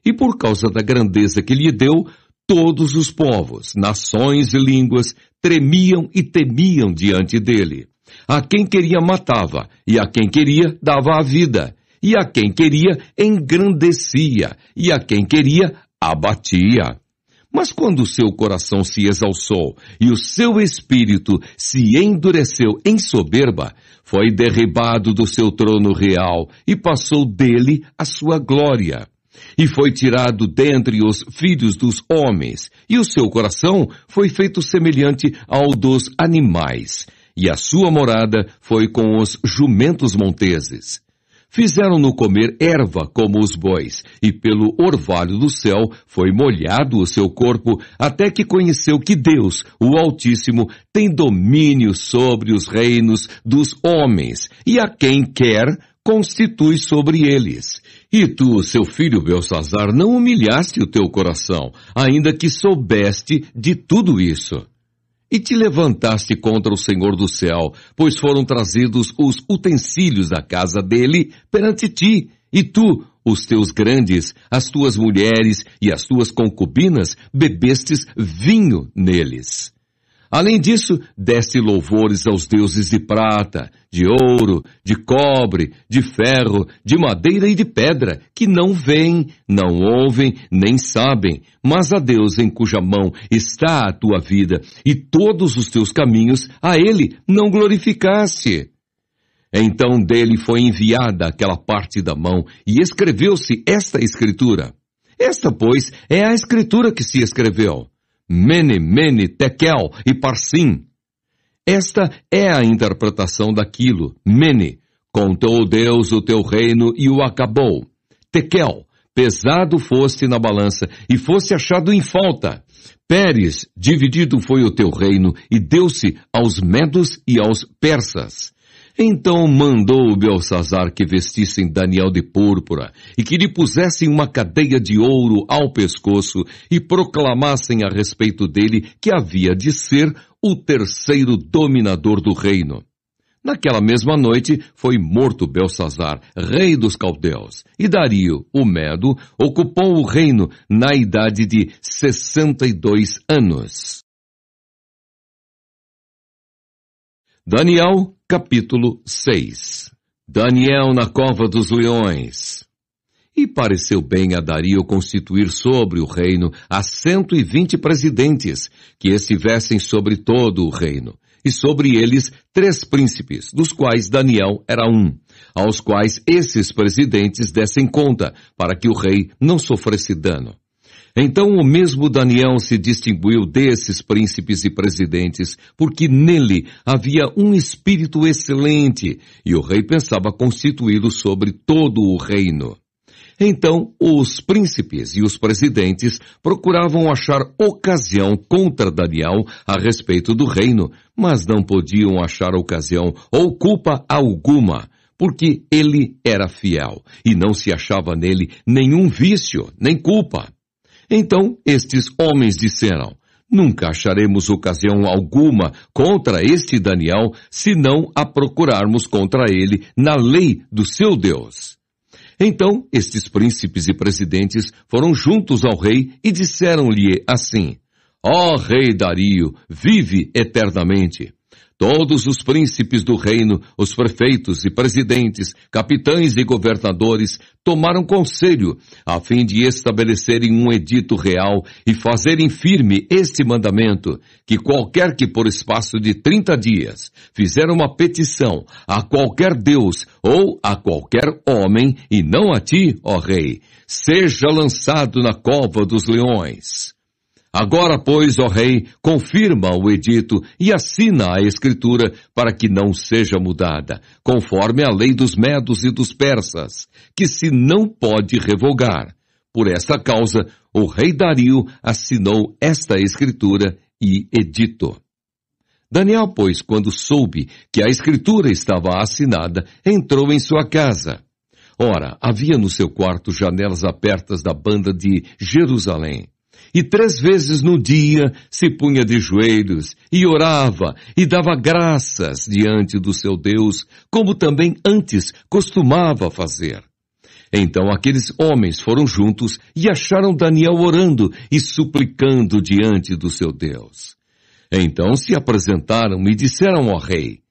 E por causa da grandeza que lhe deu, todos os povos, nações e línguas tremiam e temiam diante dele. A quem queria matava, e a quem queria dava a vida, e a quem queria engrandecia, e a quem queria abatia. Mas quando o seu coração se exalçou e o seu espírito se endureceu em soberba, foi derribado do seu trono real e passou dele a sua glória. E foi tirado dentre os filhos dos homens, e o seu coração foi feito semelhante ao dos animais, e a sua morada foi com os jumentos monteses. Fizeram-no comer erva como os bois, e pelo orvalho do céu foi molhado o seu corpo, até que conheceu que Deus, o Altíssimo, tem domínio sobre os reinos dos homens, e a quem quer constitui sobre eles. E tu, seu filho Belsazar, não humilhaste o teu coração, ainda que soubeste de tudo isso e te levantaste contra o Senhor do céu, pois foram trazidos os utensílios da casa dele perante ti, e tu, os teus grandes, as tuas mulheres e as tuas concubinas, bebestes vinho neles. Além disso, deste louvores aos deuses de prata, de ouro, de cobre, de ferro, de madeira e de pedra, que não veem, não ouvem, nem sabem, mas a Deus em cuja mão está a tua vida e todos os teus caminhos, a Ele não glorificaste. Então dele foi enviada aquela parte da mão e escreveu-se esta escritura. Esta, pois, é a escritura que se escreveu. Mene, Mene, Tekel e Parsim. Esta é a interpretação daquilo. Mene, contou Deus o teu reino e o acabou. Tekel, pesado foste na balança e foste achado em falta. Pérez, dividido foi o teu reino e deu-se aos medos e aos persas. Então mandou Belsazar que vestissem Daniel de púrpura e que lhe pusessem uma cadeia de ouro ao pescoço e proclamassem a respeito dele que havia de ser o terceiro dominador do reino. Naquela mesma noite foi morto Belsazar, rei dos caldeus, e Dario, o Medo, ocupou o reino na idade de 62 anos. Daniel Capítulo 6 Daniel na cova dos leões. E pareceu bem a Dario constituir sobre o reino a cento e vinte presidentes, que estivessem sobre todo o reino, e sobre eles três príncipes, dos quais Daniel era um, aos quais esses presidentes dessem conta, para que o rei não sofresse dano. Então o mesmo Daniel se distinguiu desses príncipes e presidentes, porque nele havia um espírito excelente, e o rei pensava constituí-lo sobre todo o reino. Então, os príncipes e os presidentes procuravam achar ocasião contra Daniel a respeito do reino, mas não podiam achar ocasião ou culpa alguma, porque ele era fiel e não se achava nele nenhum vício, nem culpa. Então estes homens disseram, Nunca acharemos ocasião alguma contra este Daniel, se não a procurarmos contra ele na lei do seu Deus. Então estes príncipes e presidentes foram juntos ao rei e disseram-lhe assim, Ó oh, rei Dario, vive eternamente. Todos os príncipes do reino, os prefeitos e presidentes, capitães e governadores tomaram conselho a fim de estabelecerem um edito real e fazerem firme este mandamento, que qualquer que por espaço de trinta dias fizer uma petição a qualquer Deus ou a qualquer homem, e não a ti, ó rei, seja lançado na cova dos leões. Agora, pois, ó rei, confirma o edito e assina a escritura para que não seja mudada, conforme a lei dos medos e dos persas, que se não pode revogar. Por esta causa, o rei Dario assinou esta escritura e edito. Daniel, pois, quando soube que a escritura estava assinada, entrou em sua casa. Ora, havia no seu quarto janelas abertas da banda de Jerusalém. E três vezes no dia se punha de joelhos e orava e dava graças diante do seu Deus, como também antes costumava fazer. Então aqueles homens foram juntos e acharam Daniel orando e suplicando diante do seu Deus. Então se apresentaram e disseram ao rei,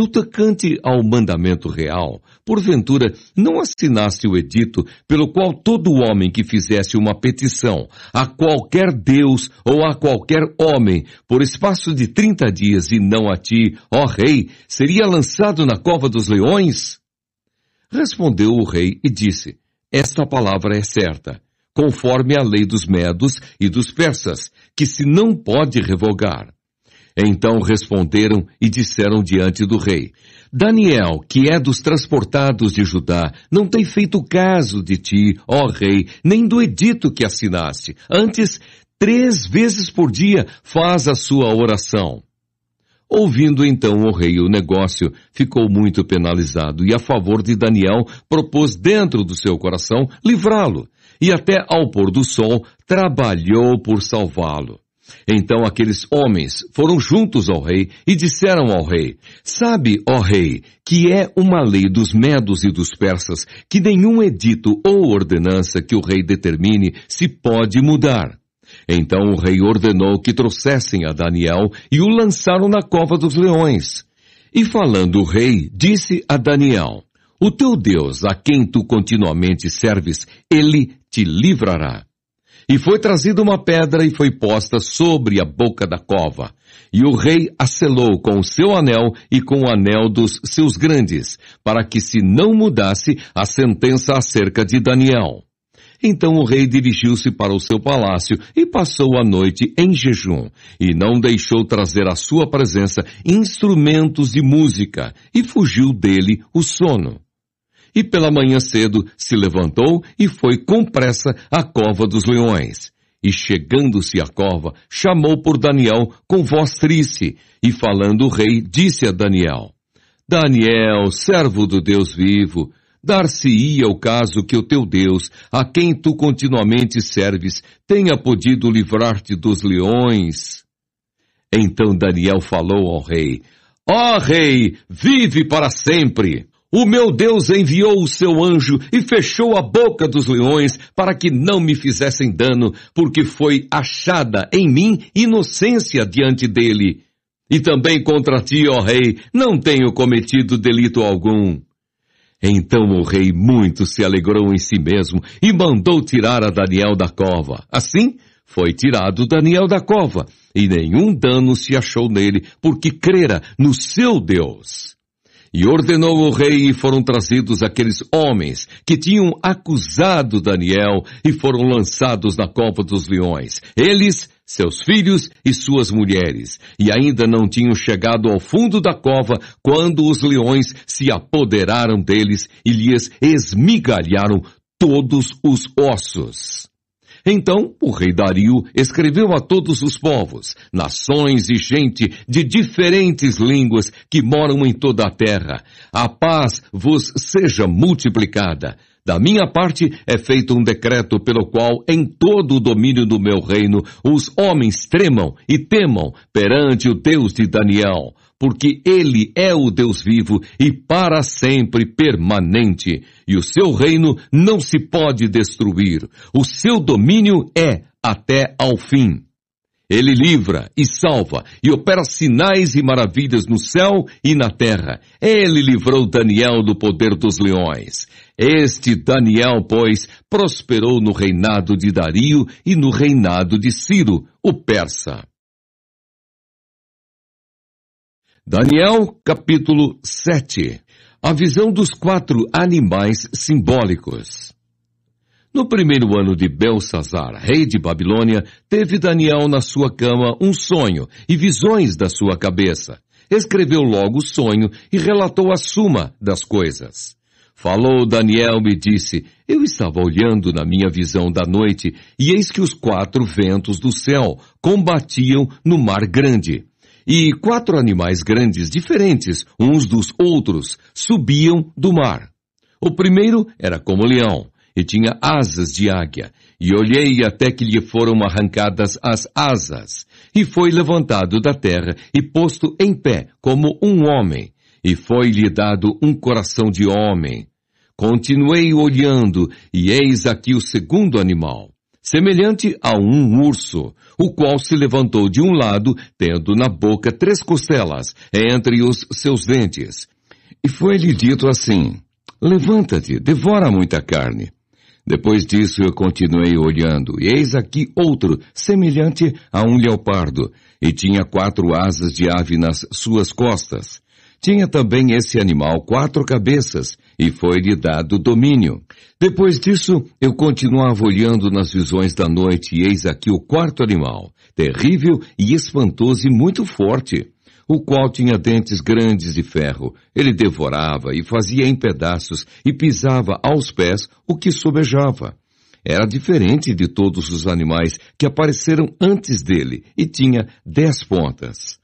no tocante ao mandamento real, porventura não assinaste o edito pelo qual todo homem que fizesse uma petição a qualquer Deus ou a qualquer homem por espaço de trinta dias e não a ti, ó rei, seria lançado na cova dos leões? Respondeu o rei e disse, esta palavra é certa, conforme a lei dos medos e dos persas, que se não pode revogar. Então responderam e disseram diante do rei, Daniel, que é dos transportados de Judá, não tem feito caso de ti, ó rei, nem do edito que assinaste. Antes, três vezes por dia faz a sua oração. Ouvindo então o rei o negócio, ficou muito penalizado e a favor de Daniel propôs dentro do seu coração livrá-lo e até ao pôr do sol trabalhou por salvá-lo. Então aqueles homens foram juntos ao rei e disseram ao rei, Sabe, ó rei, que é uma lei dos medos e dos persas que nenhum edito ou ordenança que o rei determine se pode mudar. Então o rei ordenou que trouxessem a Daniel e o lançaram na cova dos leões. E falando o rei, disse a Daniel, O teu Deus, a quem tu continuamente serves, ele te livrará. E foi trazida uma pedra e foi posta sobre a boca da cova. E o rei a selou com o seu anel e com o anel dos seus grandes, para que se não mudasse a sentença acerca de Daniel. Então o rei dirigiu-se para o seu palácio e passou a noite em jejum, e não deixou trazer à sua presença instrumentos de música, e fugiu dele o sono e pela manhã cedo se levantou e foi com pressa à cova dos leões. E chegando-se à cova, chamou por Daniel com voz triste, e falando o rei, disse a Daniel, Daniel, servo do Deus vivo, dar-se-ia o caso que o teu Deus, a quem tu continuamente serves, tenha podido livrar-te dos leões. Então Daniel falou ao rei, Ó oh, rei, vive para sempre! O meu Deus enviou o seu anjo e fechou a boca dos leões para que não me fizessem dano, porque foi achada em mim inocência diante dele. E também contra ti, ó rei, não tenho cometido delito algum. Então o rei muito se alegrou em si mesmo e mandou tirar a Daniel da cova. Assim, foi tirado Daniel da cova, e nenhum dano se achou nele, porque crera no seu Deus. E ordenou o rei e foram trazidos aqueles homens que tinham acusado Daniel e foram lançados na cova dos leões. Eles, seus filhos e suas mulheres. E ainda não tinham chegado ao fundo da cova quando os leões se apoderaram deles e lhes esmigalharam todos os ossos. Então o rei Dario escreveu a todos os povos, nações e gente de diferentes línguas que moram em toda a terra. A paz vos seja multiplicada. Da minha parte é feito um decreto pelo qual em todo o domínio do meu reino os homens tremam e temam perante o Deus de Daniel, porque ele é o Deus vivo e para sempre permanente, e o seu reino não se pode destruir. O seu domínio é até ao fim. Ele livra e salva e opera sinais e maravilhas no céu e na terra. Ele livrou Daniel do poder dos leões. Este Daniel, pois, prosperou no reinado de Dario e no reinado de Ciro, o persa. Daniel capítulo 7 A visão dos quatro animais simbólicos. No primeiro ano de Belsazar, rei de Babilônia, teve Daniel na sua cama um sonho e visões da sua cabeça. Escreveu logo o sonho e relatou a suma das coisas. Falou Daniel e disse, eu estava olhando na minha visão da noite, e eis que os quatro ventos do céu combatiam no mar grande. E quatro animais grandes, diferentes uns dos outros, subiam do mar. O primeiro era como leão, e tinha asas de águia, e olhei até que lhe foram arrancadas as asas, e foi levantado da terra e posto em pé como um homem, e foi-lhe dado um coração de homem. Continuei olhando, e eis aqui o segundo animal, semelhante a um urso, o qual se levantou de um lado, tendo na boca três costelas entre os seus dentes. E foi-lhe dito assim, Levanta-te, devora muita carne. Depois disso eu continuei olhando, e eis aqui outro, semelhante a um leopardo, e tinha quatro asas de ave nas suas costas. Tinha também esse animal quatro cabeças, e foi-lhe dado domínio. Depois disso, eu continuava olhando nas visões da noite, e eis aqui o quarto animal, terrível e espantoso e muito forte, o qual tinha dentes grandes de ferro. Ele devorava e fazia em pedaços e pisava aos pés o que sobejava. Era diferente de todos os animais que apareceram antes dele e tinha dez pontas.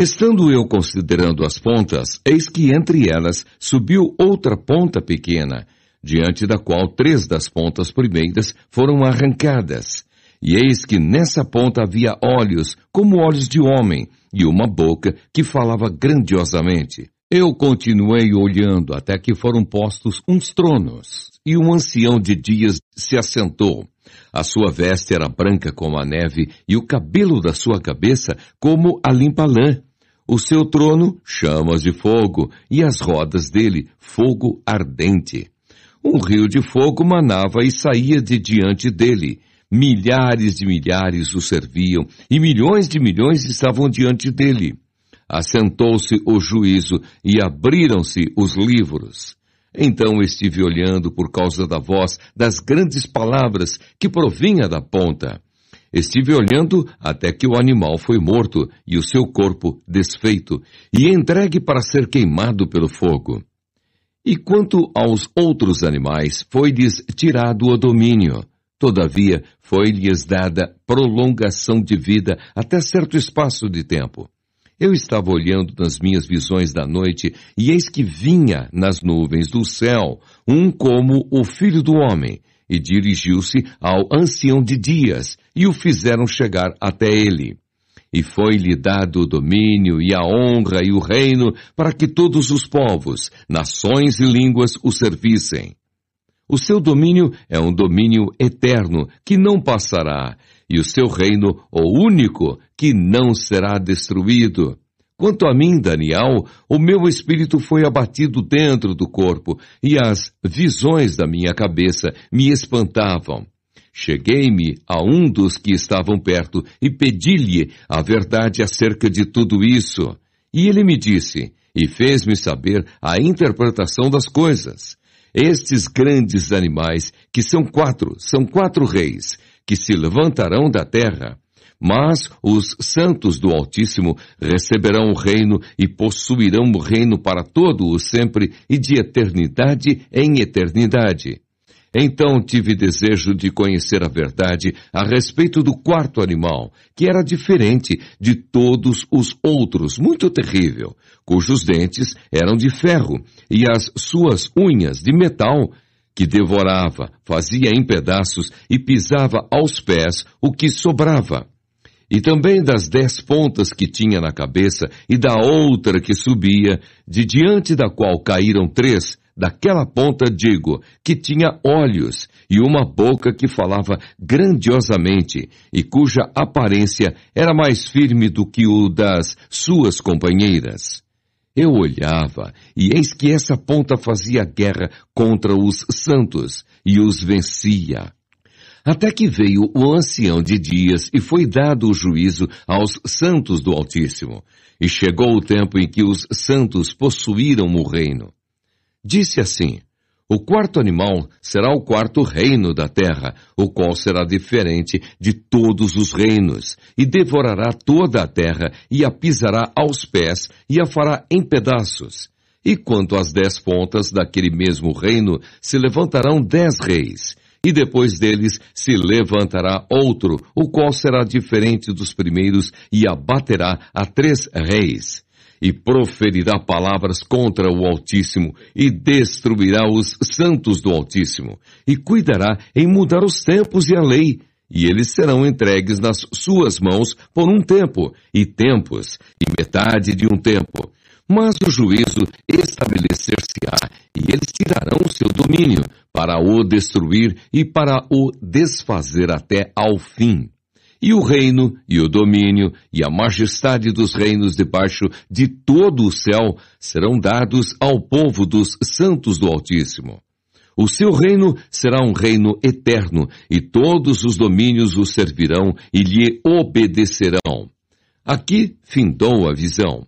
Estando eu considerando as pontas, eis que entre elas subiu outra ponta pequena, diante da qual três das pontas primeiras foram arrancadas. E eis que nessa ponta havia olhos, como olhos de homem, e uma boca que falava grandiosamente. Eu continuei olhando até que foram postos uns tronos, e um ancião de dias se assentou. A sua veste era branca como a neve, e o cabelo da sua cabeça como a limpa lã o seu trono, chamas de fogo, e as rodas dele, fogo ardente. Um rio de fogo manava e saía de diante dele. Milhares de milhares o serviam, e milhões de milhões estavam diante dele. Assentou-se o juízo, e abriram-se os livros. Então estive olhando por causa da voz das grandes palavras que provinha da ponta. Estive olhando até que o animal foi morto e o seu corpo desfeito e entregue para ser queimado pelo fogo. E quanto aos outros animais, foi-lhes tirado o domínio. Todavia, foi-lhes dada prolongação de vida até certo espaço de tempo. Eu estava olhando nas minhas visões da noite, e eis que vinha nas nuvens do céu um como o filho do homem, e dirigiu-se ao ancião de dias, e o fizeram chegar até ele. E foi-lhe dado o domínio e a honra e o reino para que todos os povos, nações e línguas o servissem. O seu domínio é um domínio eterno que não passará, e o seu reino o único que não será destruído. Quanto a mim, Daniel, o meu espírito foi abatido dentro do corpo, e as visões da minha cabeça me espantavam. Cheguei-me a um dos que estavam perto e pedi-lhe a verdade acerca de tudo isso. E ele me disse, e fez-me saber a interpretação das coisas. Estes grandes animais, que são quatro, são quatro reis, que se levantarão da terra, mas os santos do Altíssimo receberão o reino e possuirão o reino para todo o sempre e de eternidade em eternidade. Então tive desejo de conhecer a verdade a respeito do quarto animal, que era diferente de todos os outros, muito terrível, cujos dentes eram de ferro e as suas unhas de metal, que devorava, fazia em pedaços e pisava aos pés o que sobrava e também das dez pontas que tinha na cabeça, e da outra que subia, de diante da qual caíram três, daquela ponta digo, que tinha olhos, e uma boca que falava grandiosamente, e cuja aparência era mais firme do que o das suas companheiras. Eu olhava, e eis que essa ponta fazia guerra contra os santos, e os vencia. Até que veio o ancião de dias e foi dado o juízo aos santos do Altíssimo. E chegou o tempo em que os santos possuíram o reino. Disse assim, O quarto animal será o quarto reino da terra, o qual será diferente de todos os reinos, e devorará toda a terra, e a pisará aos pés, e a fará em pedaços. E quanto às dez pontas daquele mesmo reino, se levantarão dez reis, e depois deles se levantará outro, o qual será diferente dos primeiros, e abaterá a três reis. E proferirá palavras contra o Altíssimo, e destruirá os santos do Altíssimo, e cuidará em mudar os tempos e a lei, e eles serão entregues nas suas mãos por um tempo, e tempos, e metade de um tempo. Mas o juízo estabelecer-se-á, e eles tirarão o seu domínio, para o destruir e para o desfazer até ao fim e o reino, e o domínio, e a majestade dos reinos debaixo de todo o céu serão dados ao povo dos santos do Altíssimo. O seu reino será um reino eterno, e todos os domínios o servirão e lhe obedecerão. Aqui findou a visão.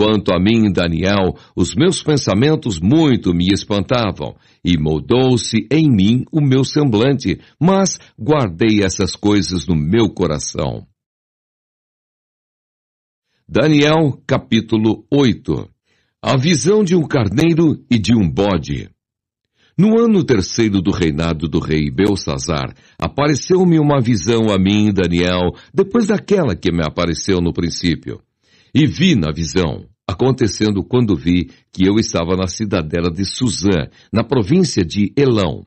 Quanto a mim, Daniel, os meus pensamentos muito me espantavam, e moldou-se em mim o meu semblante, mas guardei essas coisas no meu coração. Daniel capítulo 8 A visão de um carneiro e de um bode. No ano terceiro do reinado do rei Belsazar, apareceu-me uma visão a mim, Daniel, depois daquela que me apareceu no princípio. E vi na visão, acontecendo quando vi que eu estava na cidadela de Suzã, na província de Elão.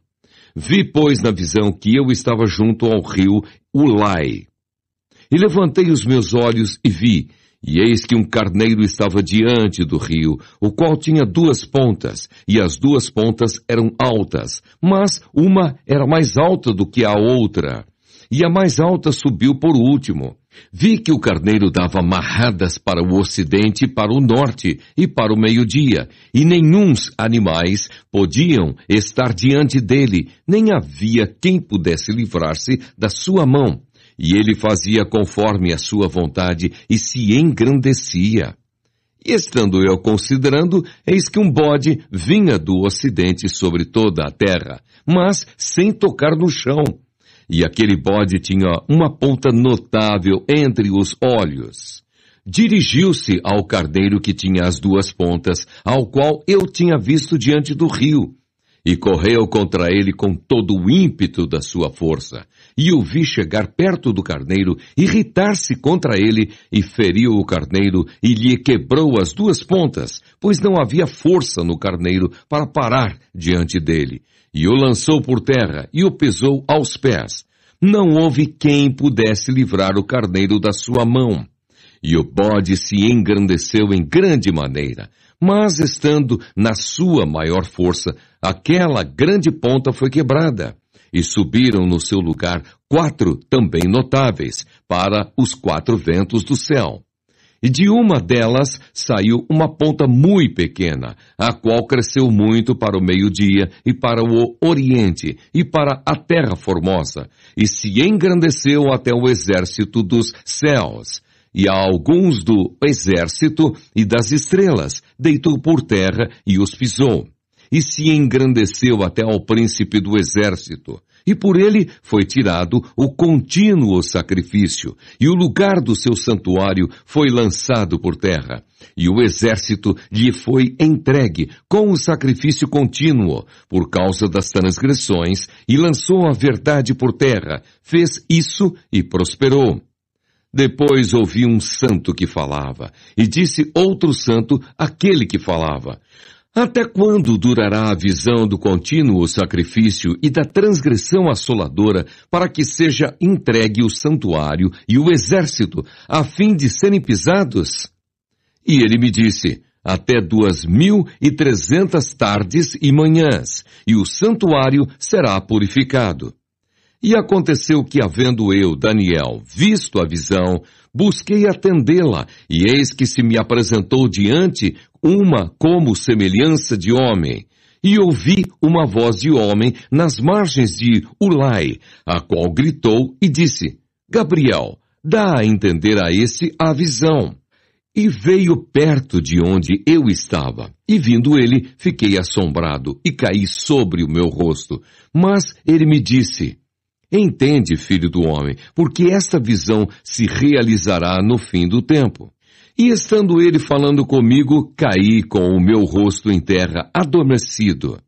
Vi, pois, na visão que eu estava junto ao rio Ulai. E levantei os meus olhos e vi, e eis que um carneiro estava diante do rio, o qual tinha duas pontas, e as duas pontas eram altas, mas uma era mais alta do que a outra. E a mais alta subiu por último. Vi que o carneiro dava marradas para o ocidente, para o norte e para o meio-dia, e nenhum animais podiam estar diante dele, nem havia quem pudesse livrar-se da sua mão. E ele fazia conforme a sua vontade e se engrandecia. E estando eu considerando, eis que um bode vinha do ocidente sobre toda a terra, mas sem tocar no chão e aquele bode tinha uma ponta notável entre os olhos. Dirigiu-se ao carneiro que tinha as duas pontas, ao qual eu tinha visto diante do rio, e correu contra ele com todo o ímpeto da sua força. E o vi chegar perto do carneiro, irritar-se contra ele, e feriu o carneiro e lhe quebrou as duas pontas, pois não havia força no carneiro para parar diante dele e o lançou por terra e o pesou aos pés. Não houve quem pudesse livrar o carneiro da sua mão. E o bode se engrandeceu em grande maneira, mas estando na sua maior força, aquela grande ponta foi quebrada. E subiram no seu lugar quatro também notáveis, para os quatro ventos do céu. E de uma delas saiu uma ponta muito pequena, a qual cresceu muito para o meio-dia e para o oriente e para a terra formosa, e se engrandeceu até o exército dos céus. E a alguns do exército e das estrelas deitou por terra e os pisou. E se engrandeceu até ao príncipe do exército e por ele foi tirado o contínuo sacrifício, e o lugar do seu santuário foi lançado por terra, e o exército lhe foi entregue com o sacrifício contínuo, por causa das transgressões, e lançou a verdade por terra, fez isso e prosperou. Depois ouvi um santo que falava, e disse outro santo aquele que falava. Até quando durará a visão do contínuo sacrifício e da transgressão assoladora para que seja entregue o santuário e o exército, a fim de serem pisados? E ele me disse, até duas mil e trezentas tardes e manhãs, e o santuário será purificado. E aconteceu que, havendo eu, Daniel, visto a visão, busquei atendê-la, e eis que se me apresentou diante uma como semelhança de homem. E ouvi uma voz de homem nas margens de Ulai, a qual gritou e disse, Gabriel, dá a entender a esse a visão. e veio perto de onde eu estava. E vindo ele, fiquei assombrado e caí sobre o meu rosto. Mas ele me disse, Entende, filho do homem, porque esta visão se realizará no fim do tempo. E estando ele falando comigo, caí com o meu rosto em terra, adormecido.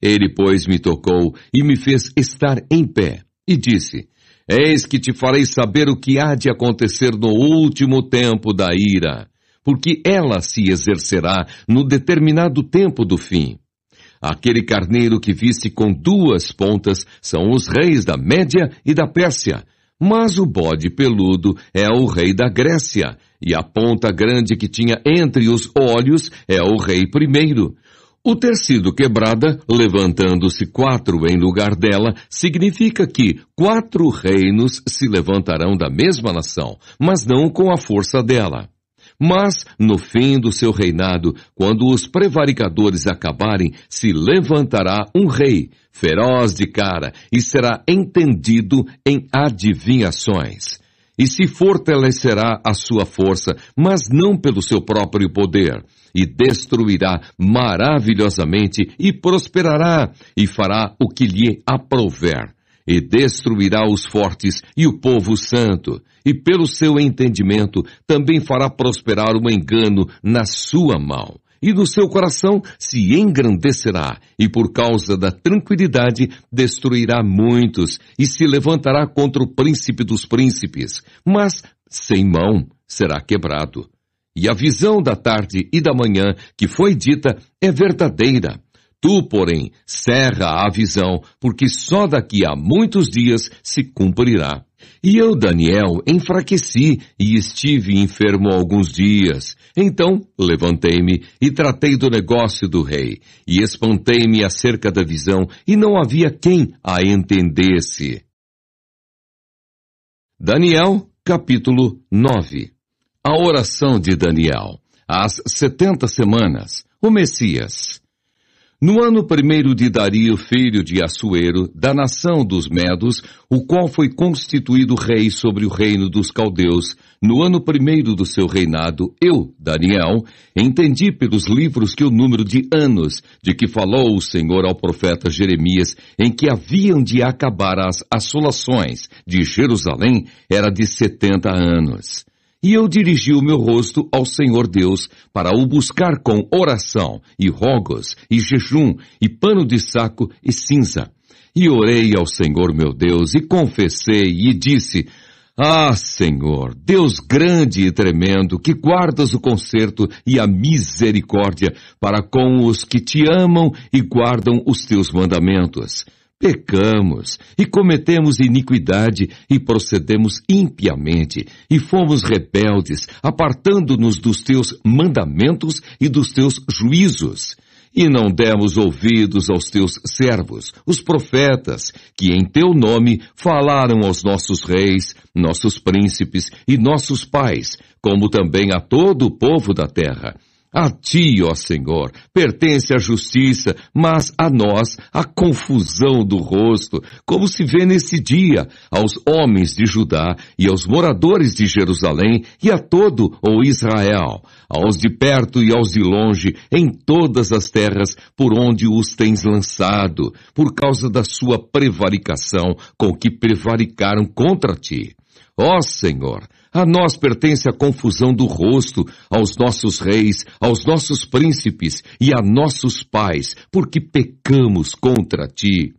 Ele, pois, me tocou e me fez estar em pé, e disse, Eis que te farei saber o que há de acontecer no último tempo da ira, porque ela se exercerá no determinado tempo do fim. Aquele carneiro que viste com duas pontas são os reis da Média e da Pérsia, mas o bode peludo é o rei da Grécia, e a ponta grande que tinha entre os olhos é o rei primeiro. O ter sido quebrada, levantando-se quatro em lugar dela, significa que quatro reinos se levantarão da mesma nação, mas não com a força dela. Mas, no fim do seu reinado, quando os prevaricadores acabarem, se levantará um rei, feroz de cara, e será entendido em adivinhações. E se fortalecerá a sua força, mas não pelo seu próprio poder, e destruirá maravilhosamente e prosperará, e fará o que lhe aprouver, e destruirá os fortes e o povo santo, e pelo seu entendimento também fará prosperar o engano na sua mão e no seu coração se engrandecerá, e por causa da tranquilidade destruirá muitos, e se levantará contra o príncipe dos príncipes, mas sem mão será quebrado. E a visão da tarde e da manhã que foi dita é verdadeira. Tu, porém, cerra a visão, porque só daqui a muitos dias se cumprirá. E eu, Daniel, enfraqueci e estive enfermo alguns dias. Então levantei-me e tratei do negócio do rei, e espantei-me acerca da visão, e não havia quem a entendesse. Daniel, capítulo 9 A oração de Daniel. As setenta semanas. O Messias. No ano primeiro de Dario, filho de Assuero, da nação dos Medos, o qual foi constituído rei sobre o reino dos caldeus, no ano primeiro do seu reinado, eu, Daniel, entendi pelos livros que o número de anos de que falou o Senhor ao profeta Jeremias, em que haviam de acabar as assolações de Jerusalém, era de setenta anos. E eu dirigi o meu rosto ao Senhor Deus para o buscar com oração e rogos e jejum e pano de saco e cinza. E orei ao Senhor meu Deus e confessei e disse, ah, Senhor, Deus grande e tremendo, que guardas o conserto e a misericórdia para com os que te amam e guardam os teus mandamentos. Pecamos e cometemos iniquidade e procedemos impiamente e fomos rebeldes, apartando-nos dos teus mandamentos e dos teus juízos. E não demos ouvidos aos teus servos, os profetas, que em teu nome falaram aos nossos reis, nossos príncipes e nossos pais, como também a todo o povo da terra a ti, ó Senhor, pertence a justiça, mas a nós a confusão do rosto, como se vê nesse dia aos homens de Judá e aos moradores de Jerusalém e a todo o Israel, aos de perto e aos de longe, em todas as terras por onde os tens lançado, por causa da sua prevaricação com que prevaricaram contra ti. Ó Senhor, a nós pertence a confusão do rosto, aos nossos reis, aos nossos príncipes e a nossos pais, porque pecamos contra ti.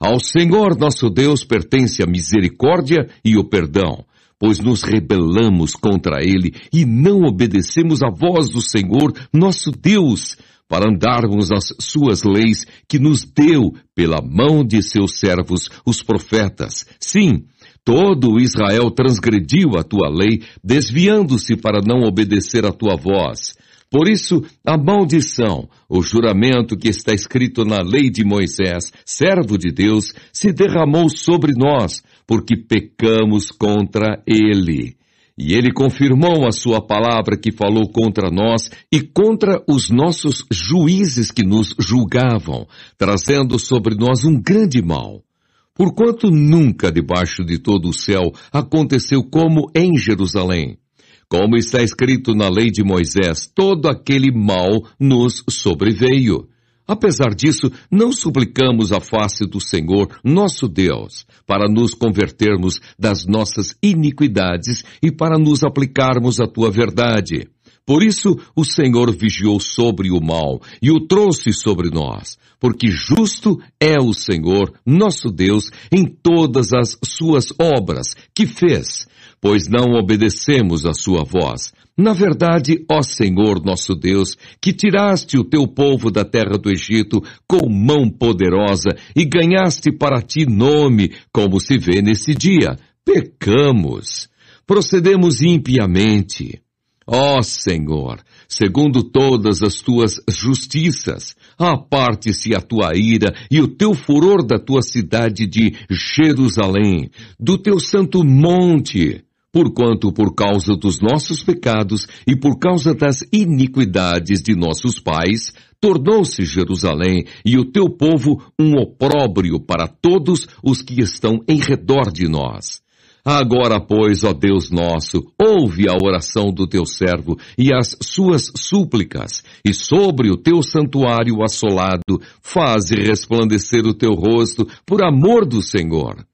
Ao Senhor nosso Deus pertence a misericórdia e o perdão, pois nos rebelamos contra ele e não obedecemos à voz do Senhor nosso Deus, para andarmos nas suas leis que nos deu pela mão de seus servos, os profetas. Sim, Todo Israel transgrediu a tua lei, desviando-se para não obedecer a tua voz. Por isso, a maldição, o juramento que está escrito na lei de Moisés, servo de Deus, se derramou sobre nós, porque pecamos contra ele. E ele confirmou a sua palavra que falou contra nós e contra os nossos juízes que nos julgavam, trazendo sobre nós um grande mal. Porquanto nunca debaixo de todo o céu aconteceu como em Jerusalém. Como está escrito na lei de Moisés, todo aquele mal nos sobreveio. Apesar disso, não suplicamos a face do Senhor, nosso Deus, para nos convertermos das nossas iniquidades e para nos aplicarmos à tua verdade. Por isso, o Senhor vigiou sobre o mal e o trouxe sobre nós, porque justo é o Senhor, nosso Deus, em todas as suas obras que fez, pois não obedecemos a sua voz. Na verdade, ó Senhor nosso Deus, que tiraste o teu povo da terra do Egito com mão poderosa e ganhaste para ti nome, como se vê nesse dia, pecamos, procedemos impiamente. Ó Senhor, segundo todas as tuas justiças, aparte-se a tua ira e o teu furor da tua cidade de Jerusalém, do teu santo monte, porquanto por causa dos nossos pecados e por causa das iniquidades de nossos pais, tornou-se Jerusalém e o teu povo um opróbrio para todos os que estão em redor de nós. Agora, pois, ó Deus nosso, ouve a oração do teu servo e as suas súplicas, e sobre o teu santuário assolado, faze resplandecer o teu rosto por amor do Senhor.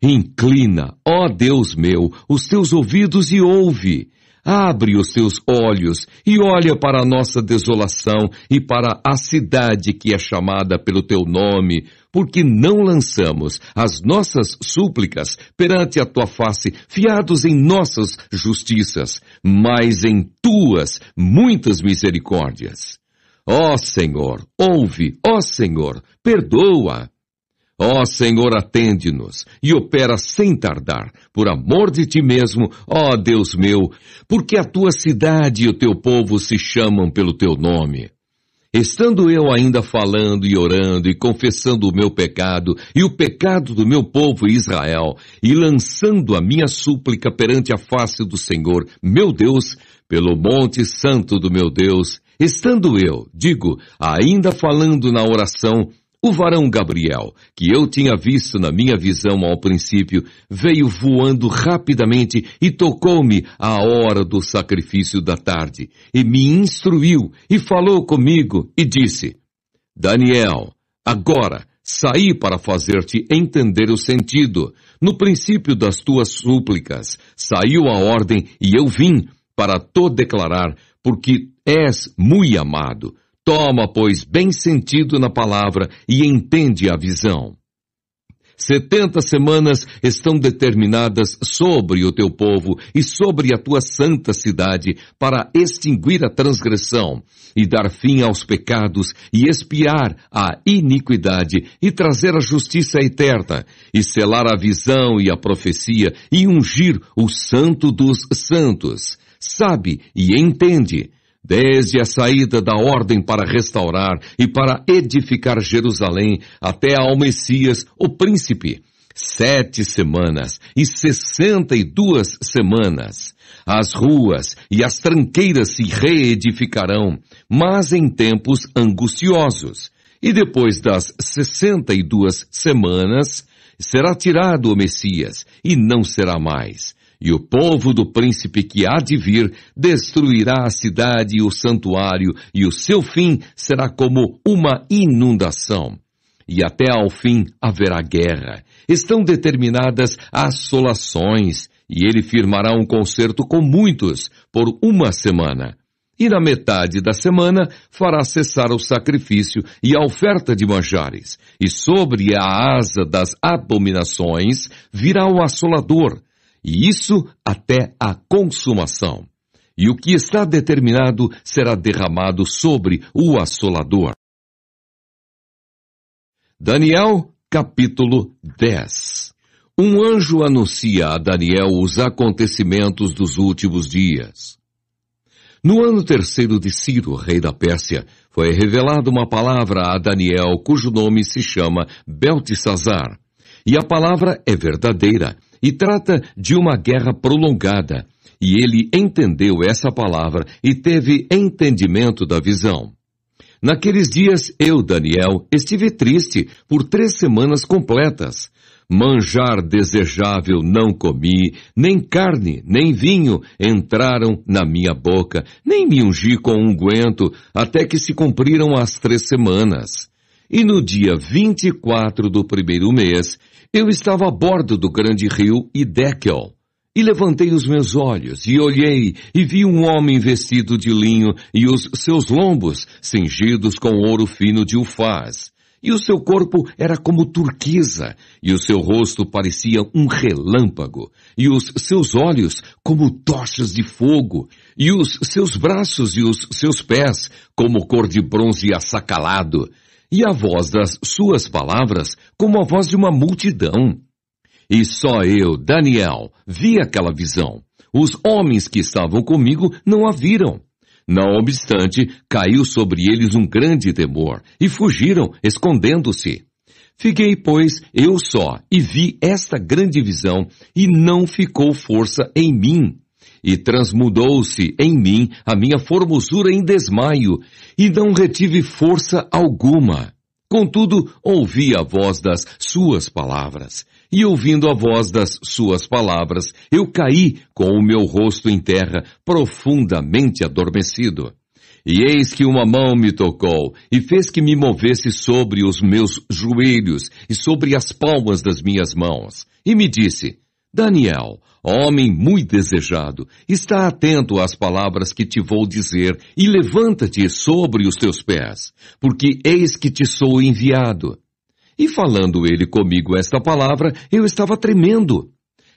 Inclina, ó Deus meu, os teus ouvidos e ouve. Abre os teus olhos e olha para a nossa desolação e para a cidade que é chamada pelo teu nome, porque não lançamos as nossas súplicas perante a tua face, fiados em nossas justiças, mas em tuas muitas misericórdias. Ó Senhor, ouve, ó Senhor, perdoa. Ó Senhor, atende-nos e opera sem tardar, por amor de ti mesmo, ó Deus meu, porque a tua cidade e o teu povo se chamam pelo teu nome. Estando eu ainda falando e orando e confessando o meu pecado e o pecado do meu povo Israel, e lançando a minha súplica perante a face do Senhor, meu Deus, pelo monte santo do meu Deus, estando eu, digo, ainda falando na oração, o varão Gabriel, que eu tinha visto na minha visão ao princípio, veio voando rapidamente e tocou-me à hora do sacrifício da tarde, e me instruiu e falou comigo e disse, Daniel, agora saí para fazer-te entender o sentido. No princípio das tuas súplicas, saiu a ordem e eu vim para te declarar, porque és muito amado Toma, pois, bem sentido na palavra e entende a visão. Setenta semanas estão determinadas sobre o teu povo e sobre a tua santa cidade para extinguir a transgressão e dar fim aos pecados e expiar a iniquidade e trazer a justiça eterna e selar a visão e a profecia e ungir o santo dos santos. Sabe e entende desde a saída da ordem para restaurar e para edificar Jerusalém até ao Messias, o príncipe. Sete semanas e sessenta e duas semanas. As ruas e as tranqueiras se reedificarão, mas em tempos angustiosos. E depois das sessenta e duas semanas, será tirado o Messias, e não será mais e o povo do príncipe que há de vir destruirá a cidade e o santuário, e o seu fim será como uma inundação. E até ao fim haverá guerra. Estão determinadas assolações, e ele firmará um concerto com muitos por uma semana. E na metade da semana fará cessar o sacrifício e a oferta de manjares, e sobre a asa das abominações virá o assolador, e isso até a consumação. E o que está determinado será derramado sobre o assolador. Daniel, capítulo 10 Um anjo anuncia a Daniel os acontecimentos dos últimos dias. No ano terceiro de Ciro, rei da Pérsia, foi revelada uma palavra a Daniel cujo nome se chama Beltesazar. E a palavra é verdadeira e trata de uma guerra prolongada. E ele entendeu essa palavra e teve entendimento da visão. Naqueles dias, eu, Daniel, estive triste por três semanas completas, Manjar desejável não comi, nem carne, nem vinho entraram na minha boca, nem me ungi com unguento, até que se cumpriram as três semanas. E no dia vinte e quatro do primeiro mês, eu estava a bordo do grande rio Idekel. E levantei os meus olhos, e olhei, e vi um homem vestido de linho, e os seus lombos cingidos com ouro fino de ufaz. E o seu corpo era como turquesa, e o seu rosto parecia um relâmpago, e os seus olhos como tochas de fogo, e os seus braços e os seus pés como cor de bronze assacalado, e a voz das suas palavras como a voz de uma multidão. E só eu, Daniel, vi aquela visão. Os homens que estavam comigo não a viram. Não obstante, caiu sobre eles um grande temor, e fugiram, escondendo-se. Fiquei, pois, eu só, e vi esta grande visão, e não ficou força em mim. E transmudou-se em mim a minha formosura em desmaio, e não retive força alguma. Contudo, ouvi a voz das suas palavras, e ouvindo a voz das suas palavras, eu caí com o meu rosto em terra, profundamente adormecido. E eis que uma mão me tocou e fez que me movesse sobre os meus joelhos e sobre as palmas das minhas mãos, e me disse, Daniel, homem muito desejado, está atento às palavras que te vou dizer e levanta-te sobre os teus pés, porque eis que te sou enviado. E falando ele comigo esta palavra, eu estava tremendo.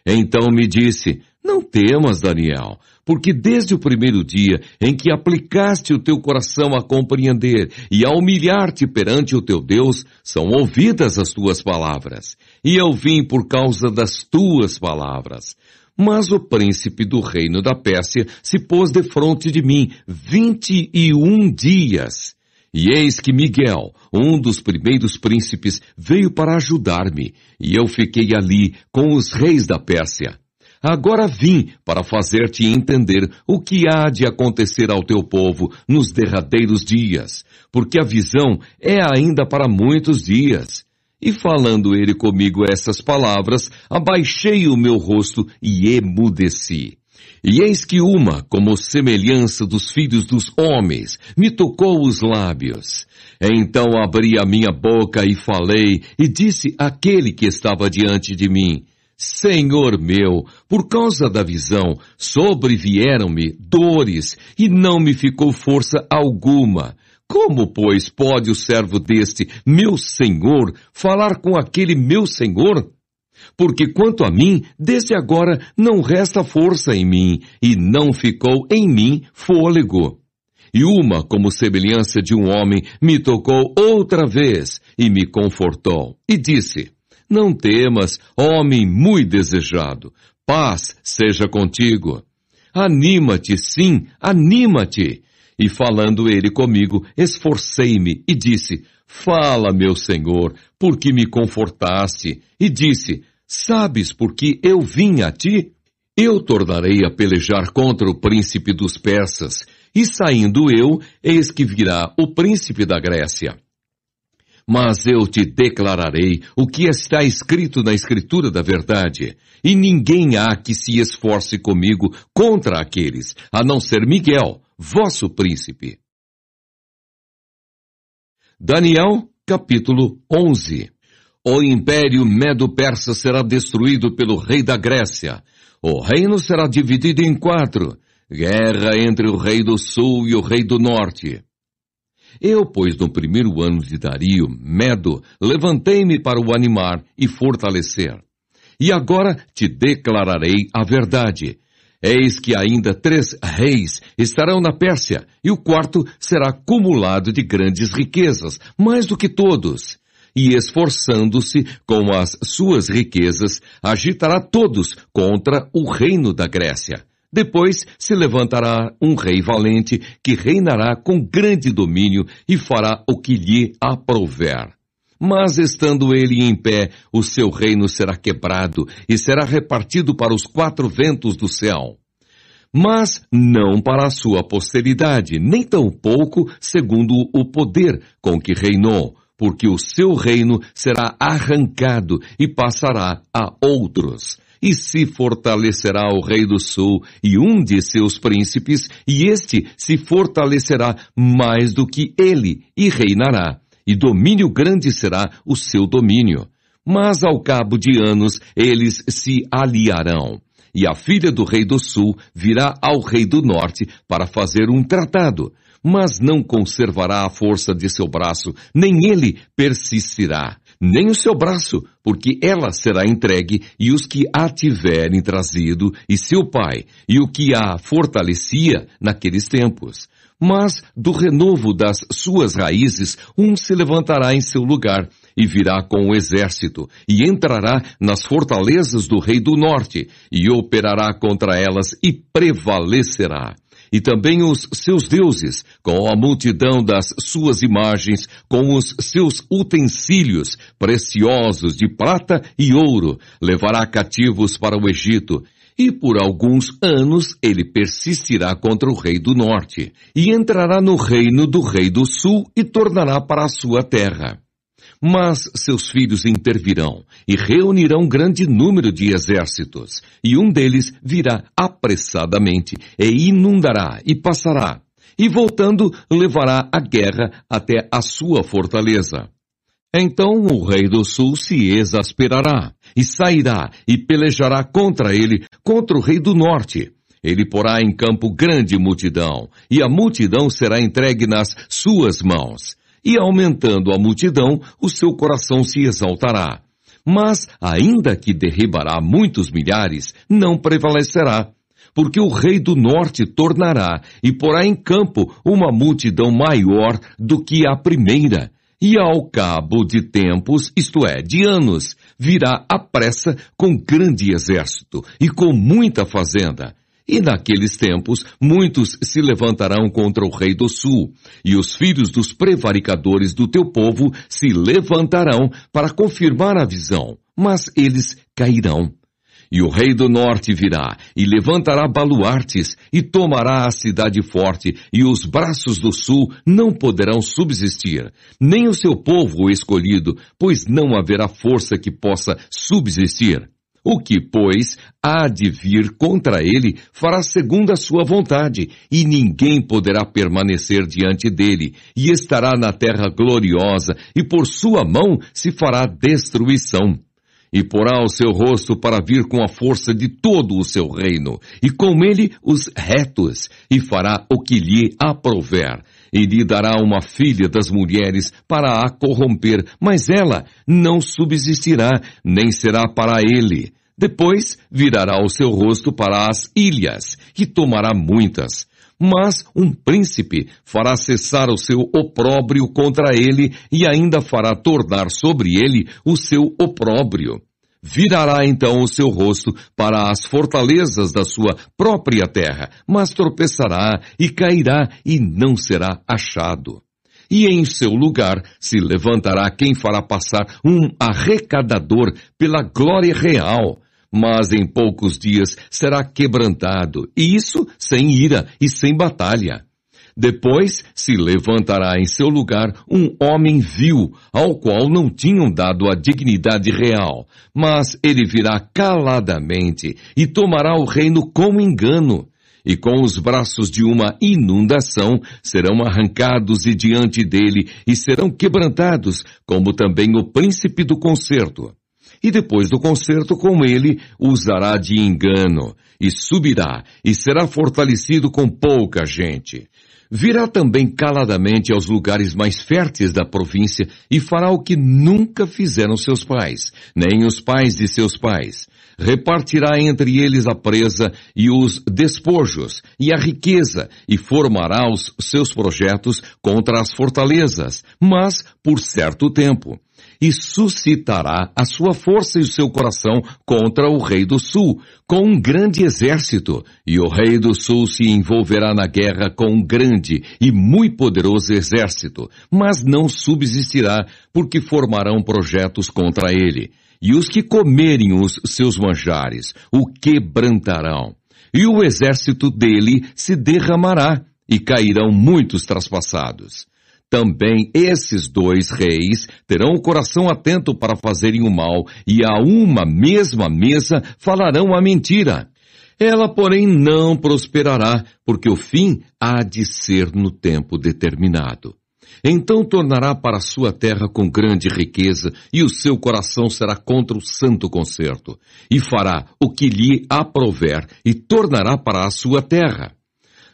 Então me disse, não temas, Daniel, porque desde o primeiro dia em que aplicaste o teu coração a compreender e a humilhar-te perante o teu Deus, são ouvidas as tuas palavras. E eu vim por causa das tuas palavras. Mas o príncipe do reino da Pérsia se pôs defronte de mim vinte e um dias. E eis que Miguel, um dos primeiros príncipes, veio para ajudar-me, e eu fiquei ali com os reis da Pérsia. Agora vim para fazer-te entender o que há de acontecer ao teu povo nos derradeiros dias, porque a visão é ainda para muitos dias. E falando ele comigo essas palavras, abaixei o meu rosto e emudeci. E eis que uma, como semelhança dos filhos dos homens, me tocou os lábios. Então abri a minha boca e falei, e disse àquele que estava diante de mim, Senhor meu, por causa da visão, sobrevieram-me dores, e não me ficou força alguma. Como, pois, pode o servo deste, meu senhor, falar com aquele meu senhor? Porque quanto a mim, desde agora não resta força em mim, e não ficou em mim fôlego. E uma, como semelhança de um homem, me tocou outra vez e me confortou, e disse, Não temas, homem muito desejado, paz seja contigo. Anima-te, sim, anima-te. E falando ele comigo, esforcei-me e disse, Fala, meu Senhor, porque me confortaste. E disse, Sabes por que eu vim a ti? Eu tornarei a pelejar contra o príncipe dos persas, e saindo eu, eis que virá o príncipe da Grécia. Mas eu te declararei o que está escrito na escritura da verdade, e ninguém há que se esforce comigo contra aqueles, a não ser Miguel, vosso príncipe. Daniel, capítulo 11 o império medo-persa será destruído pelo rei da Grécia. O reino será dividido em quatro. Guerra entre o rei do sul e o rei do norte. Eu, pois, no primeiro ano de Dario, Medo, levantei-me para o animar e fortalecer. E agora te declararei a verdade. Eis que ainda três reis estarão na Pérsia, e o quarto será acumulado de grandes riquezas, mais do que todos e esforçando-se com as suas riquezas, agitará todos contra o reino da Grécia. Depois se levantará um rei valente que reinará com grande domínio e fará o que lhe aprouver. Mas estando ele em pé, o seu reino será quebrado e será repartido para os quatro ventos do céu. Mas não para a sua posteridade, nem tampouco segundo o poder com que reinou, porque o seu reino será arrancado e passará a outros. E se fortalecerá o rei do sul e um de seus príncipes, e este se fortalecerá mais do que ele, e reinará. E domínio grande será o seu domínio. Mas ao cabo de anos eles se aliarão. E a filha do rei do sul virá ao rei do norte para fazer um tratado mas não conservará a força de seu braço, nem ele persistirá, nem o seu braço, porque ela será entregue, e os que a tiverem trazido, e seu pai, e o que a fortalecia naqueles tempos. Mas do renovo das suas raízes, um se levantará em seu lugar, e virá com o exército, e entrará nas fortalezas do rei do norte, e operará contra elas, e prevalecerá e também os seus deuses, com a multidão das suas imagens, com os seus utensílios preciosos de prata e ouro, levará cativos para o Egito, e por alguns anos ele persistirá contra o rei do norte, e entrará no reino do rei do sul e tornará para a sua terra. Mas seus filhos intervirão e reunirão grande número de exércitos, e um deles virá apressadamente e inundará e passará, e voltando levará a guerra até a sua fortaleza. Então o rei do sul se exasperará, e sairá e pelejará contra ele, contra o rei do norte. Ele porá em campo grande multidão, e a multidão será entregue nas suas mãos e aumentando a multidão, o seu coração se exaltará. Mas, ainda que derribará muitos milhares, não prevalecerá. Porque o rei do norte tornará e porá em campo uma multidão maior do que a primeira. E ao cabo de tempos, isto é, de anos, virá à pressa com grande exército e com muita fazenda, e naqueles tempos, muitos se levantarão contra o rei do sul, e os filhos dos prevaricadores do teu povo se levantarão para confirmar a visão, mas eles cairão. E o rei do norte virá, e levantará baluartes, e tomará a cidade forte, e os braços do sul não poderão subsistir, nem o seu povo escolhido, pois não haverá força que possa subsistir. O que, pois, há de vir contra ele fará segundo a sua vontade, e ninguém poderá permanecer diante dele, e estará na terra gloriosa, e por sua mão se fará destruição. E porá o seu rosto para vir com a força de todo o seu reino, e com ele os retos, e fará o que lhe aprouver, e lhe dará uma filha das mulheres para a corromper, mas ela não subsistirá, nem será para ele. Depois virará o seu rosto para as ilhas, e tomará muitas. Mas um príncipe fará cessar o seu opróbrio contra ele, e ainda fará tornar sobre ele o seu opróbrio. Virará então o seu rosto para as fortalezas da sua própria terra, mas tropeçará e cairá e não será achado. E em seu lugar se levantará quem fará passar um arrecadador pela glória real, mas em poucos dias será quebrantado, e isso sem ira e sem batalha. Depois se levantará em seu lugar um homem vil, ao qual não tinham dado a dignidade real, mas ele virá caladamente e tomará o reino com engano. E com os braços de uma inundação serão arrancados e diante dele e serão quebrantados, como também o príncipe do concerto. E depois do concerto com ele, usará de engano, e subirá, e será fortalecido com pouca gente. Virá também caladamente aos lugares mais férteis da província e fará o que nunca fizeram seus pais, nem os pais de seus pais. Repartirá entre eles a presa e os despojos e a riqueza e formará os seus projetos contra as fortalezas, mas por certo tempo e suscitará a sua força e o seu coração contra o rei do sul, com um grande exército, e o rei do sul se envolverá na guerra com um grande e muito poderoso exército, mas não subsistirá, porque formarão projetos contra ele. E os que comerem os seus manjares o quebrantarão, e o exército dele se derramará, e cairão muitos traspassados. Também esses dois reis terão o coração atento para fazerem o mal, e a uma mesma mesa falarão a mentira. Ela, porém, não prosperará, porque o fim há de ser no tempo determinado. Então tornará para sua terra com grande riqueza, e o seu coração será contra o santo concerto, e fará o que lhe aprover, e tornará para a sua terra.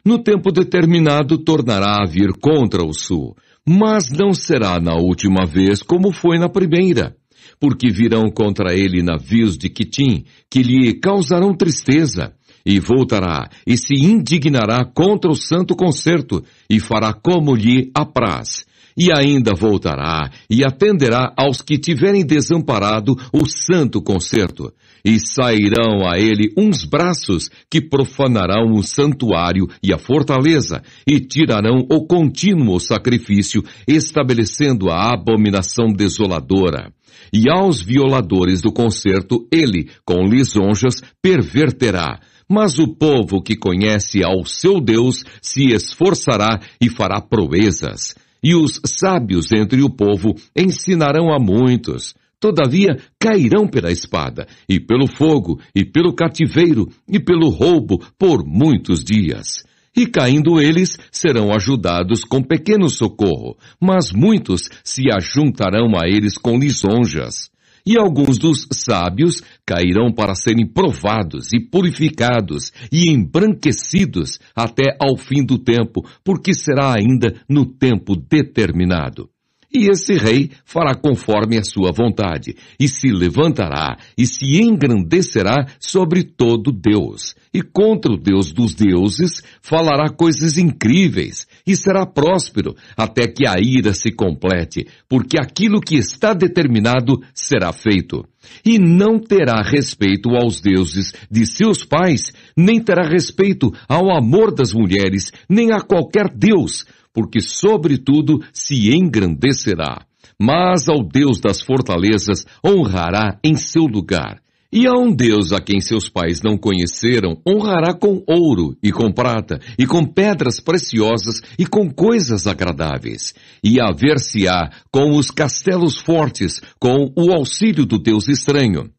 No tempo determinado tornará a vir contra o sul, mas não será na última vez como foi na primeira, porque virão contra ele navios de Quitim, que lhe causarão tristeza, e voltará e se indignará contra o santo concerto, e fará como lhe apraz. E ainda voltará e atenderá aos que tiverem desamparado o santo concerto, e sairão a ele uns braços que profanarão o santuário e a fortaleza, e tirarão o contínuo sacrifício, estabelecendo a abominação desoladora. E aos violadores do concerto ele, com lisonjas, perverterá. Mas o povo que conhece ao seu Deus se esforçará e fará proezas. E os sábios entre o povo ensinarão a muitos. Todavia cairão pela espada, e pelo fogo, e pelo cativeiro, e pelo roubo, por muitos dias. E caindo eles, serão ajudados com pequeno socorro, mas muitos se ajuntarão a eles com lisonjas. E alguns dos sábios cairão para serem provados e purificados e embranquecidos até ao fim do tempo, porque será ainda no tempo determinado. E esse rei fará conforme a sua vontade, e se levantará e se engrandecerá sobre todo Deus, e contra o Deus dos deuses falará coisas incríveis, e será próspero, até que a ira se complete, porque aquilo que está determinado será feito. E não terá respeito aos deuses de seus pais, nem terá respeito ao amor das mulheres, nem a qualquer Deus, porque sobretudo se engrandecerá. Mas ao Deus das fortalezas honrará em seu lugar. E a um Deus a quem seus pais não conheceram, honrará com ouro e com prata, e com pedras preciosas e com coisas agradáveis. E haver-se-á com os castelos fortes, com o auxílio do Deus estranho.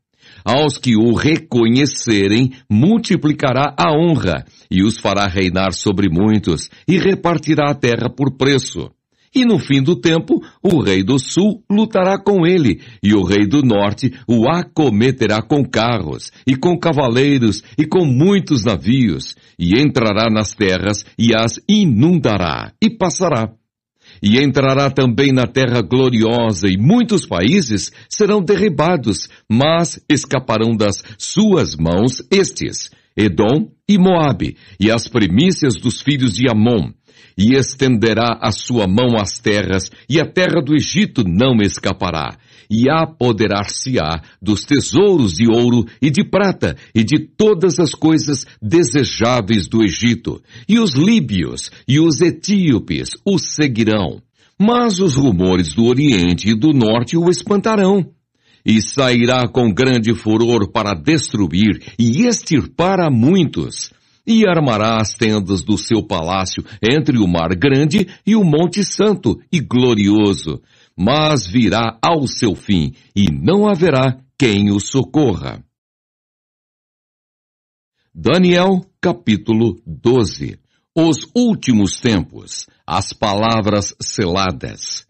Aos que o reconhecerem, multiplicará a honra, e os fará reinar sobre muitos, e repartirá a terra por preço. E no fim do tempo, o rei do sul lutará com ele, e o rei do norte o acometerá com carros, e com cavaleiros, e com muitos navios, e entrará nas terras, e as inundará, e passará e entrará também na terra gloriosa, e muitos países serão derribados, mas escaparão das suas mãos estes, Edom e Moabe, e as primícias dos filhos de Amon, e estenderá a sua mão às terras, e a terra do Egito não escapará, e apoderar-se-á dos tesouros de ouro e de prata, e de todas as coisas desejáveis do Egito, e os líbios e os etíopes o seguirão. Mas os rumores do Oriente e do Norte o espantarão, e sairá com grande furor para destruir e extirpar a muitos, e armará as tendas do seu palácio entre o mar grande e o monte santo e glorioso, mas virá ao seu fim, e não haverá quem o socorra. Daniel capítulo 12 Os últimos tempos, as palavras seladas.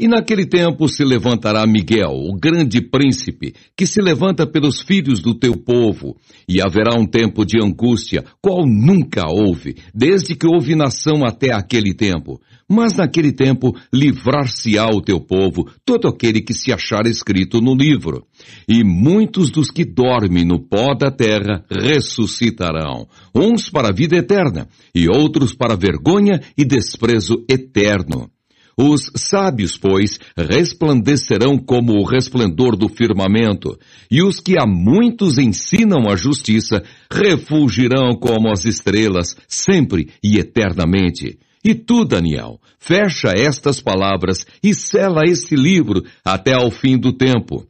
E naquele tempo se levantará Miguel, o grande príncipe, que se levanta pelos filhos do teu povo, e haverá um tempo de angústia, qual nunca houve, desde que houve nação até aquele tempo. Mas naquele tempo livrar-se-á o teu povo, todo aquele que se achar escrito no livro. E muitos dos que dormem no pó da terra ressuscitarão, uns para a vida eterna, e outros para vergonha e desprezo eterno. Os sábios, pois, resplandecerão como o resplendor do firmamento, e os que a muitos ensinam a justiça refulgirão como as estrelas, sempre e eternamente. E tu, Daniel, fecha estas palavras e sela este livro até ao fim do tempo.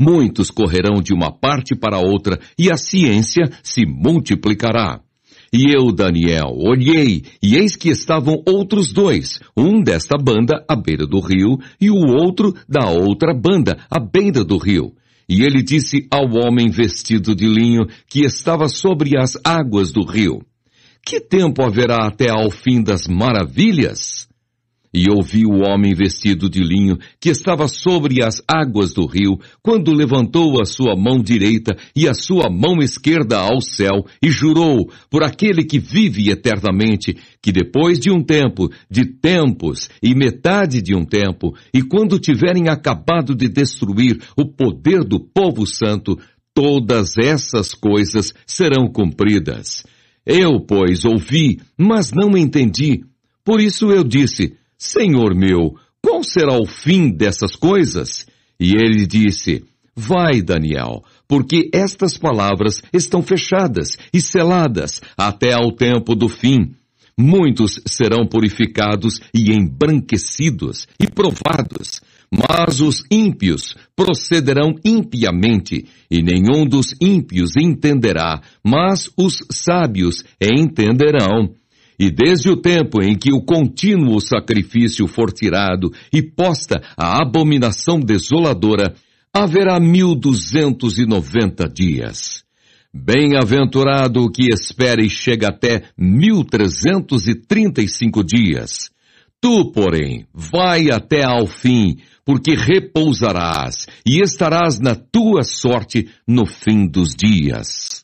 Muitos correrão de uma parte para outra, e a ciência se multiplicará. E eu, Daniel, olhei, e eis que estavam outros dois, um desta banda à beira do rio, e o outro da outra banda à beira do rio. E ele disse ao homem vestido de linho que estava sobre as águas do rio: Que tempo haverá até ao fim das maravilhas? E ouvi o homem vestido de linho, que estava sobre as águas do rio, quando levantou a sua mão direita e a sua mão esquerda ao céu, e jurou, por aquele que vive eternamente, que depois de um tempo, de tempos e metade de um tempo, e quando tiverem acabado de destruir o poder do povo santo, todas essas coisas serão cumpridas. Eu, pois, ouvi, mas não entendi. Por isso eu disse, Senhor meu, qual será o fim dessas coisas? E ele disse, Vai, Daniel, porque estas palavras estão fechadas e seladas até ao tempo do fim. Muitos serão purificados e embranquecidos e provados, mas os ímpios procederão impiamente, e nenhum dos ímpios entenderá, mas os sábios entenderão. E desde o tempo em que o contínuo sacrifício for tirado e posta a abominação desoladora, haverá mil duzentos e noventa dias. Bem-aventurado o que espera e chega até mil trezentos e trinta e cinco dias. Tu, porém, vai até ao fim, porque repousarás e estarás na tua sorte no fim dos dias.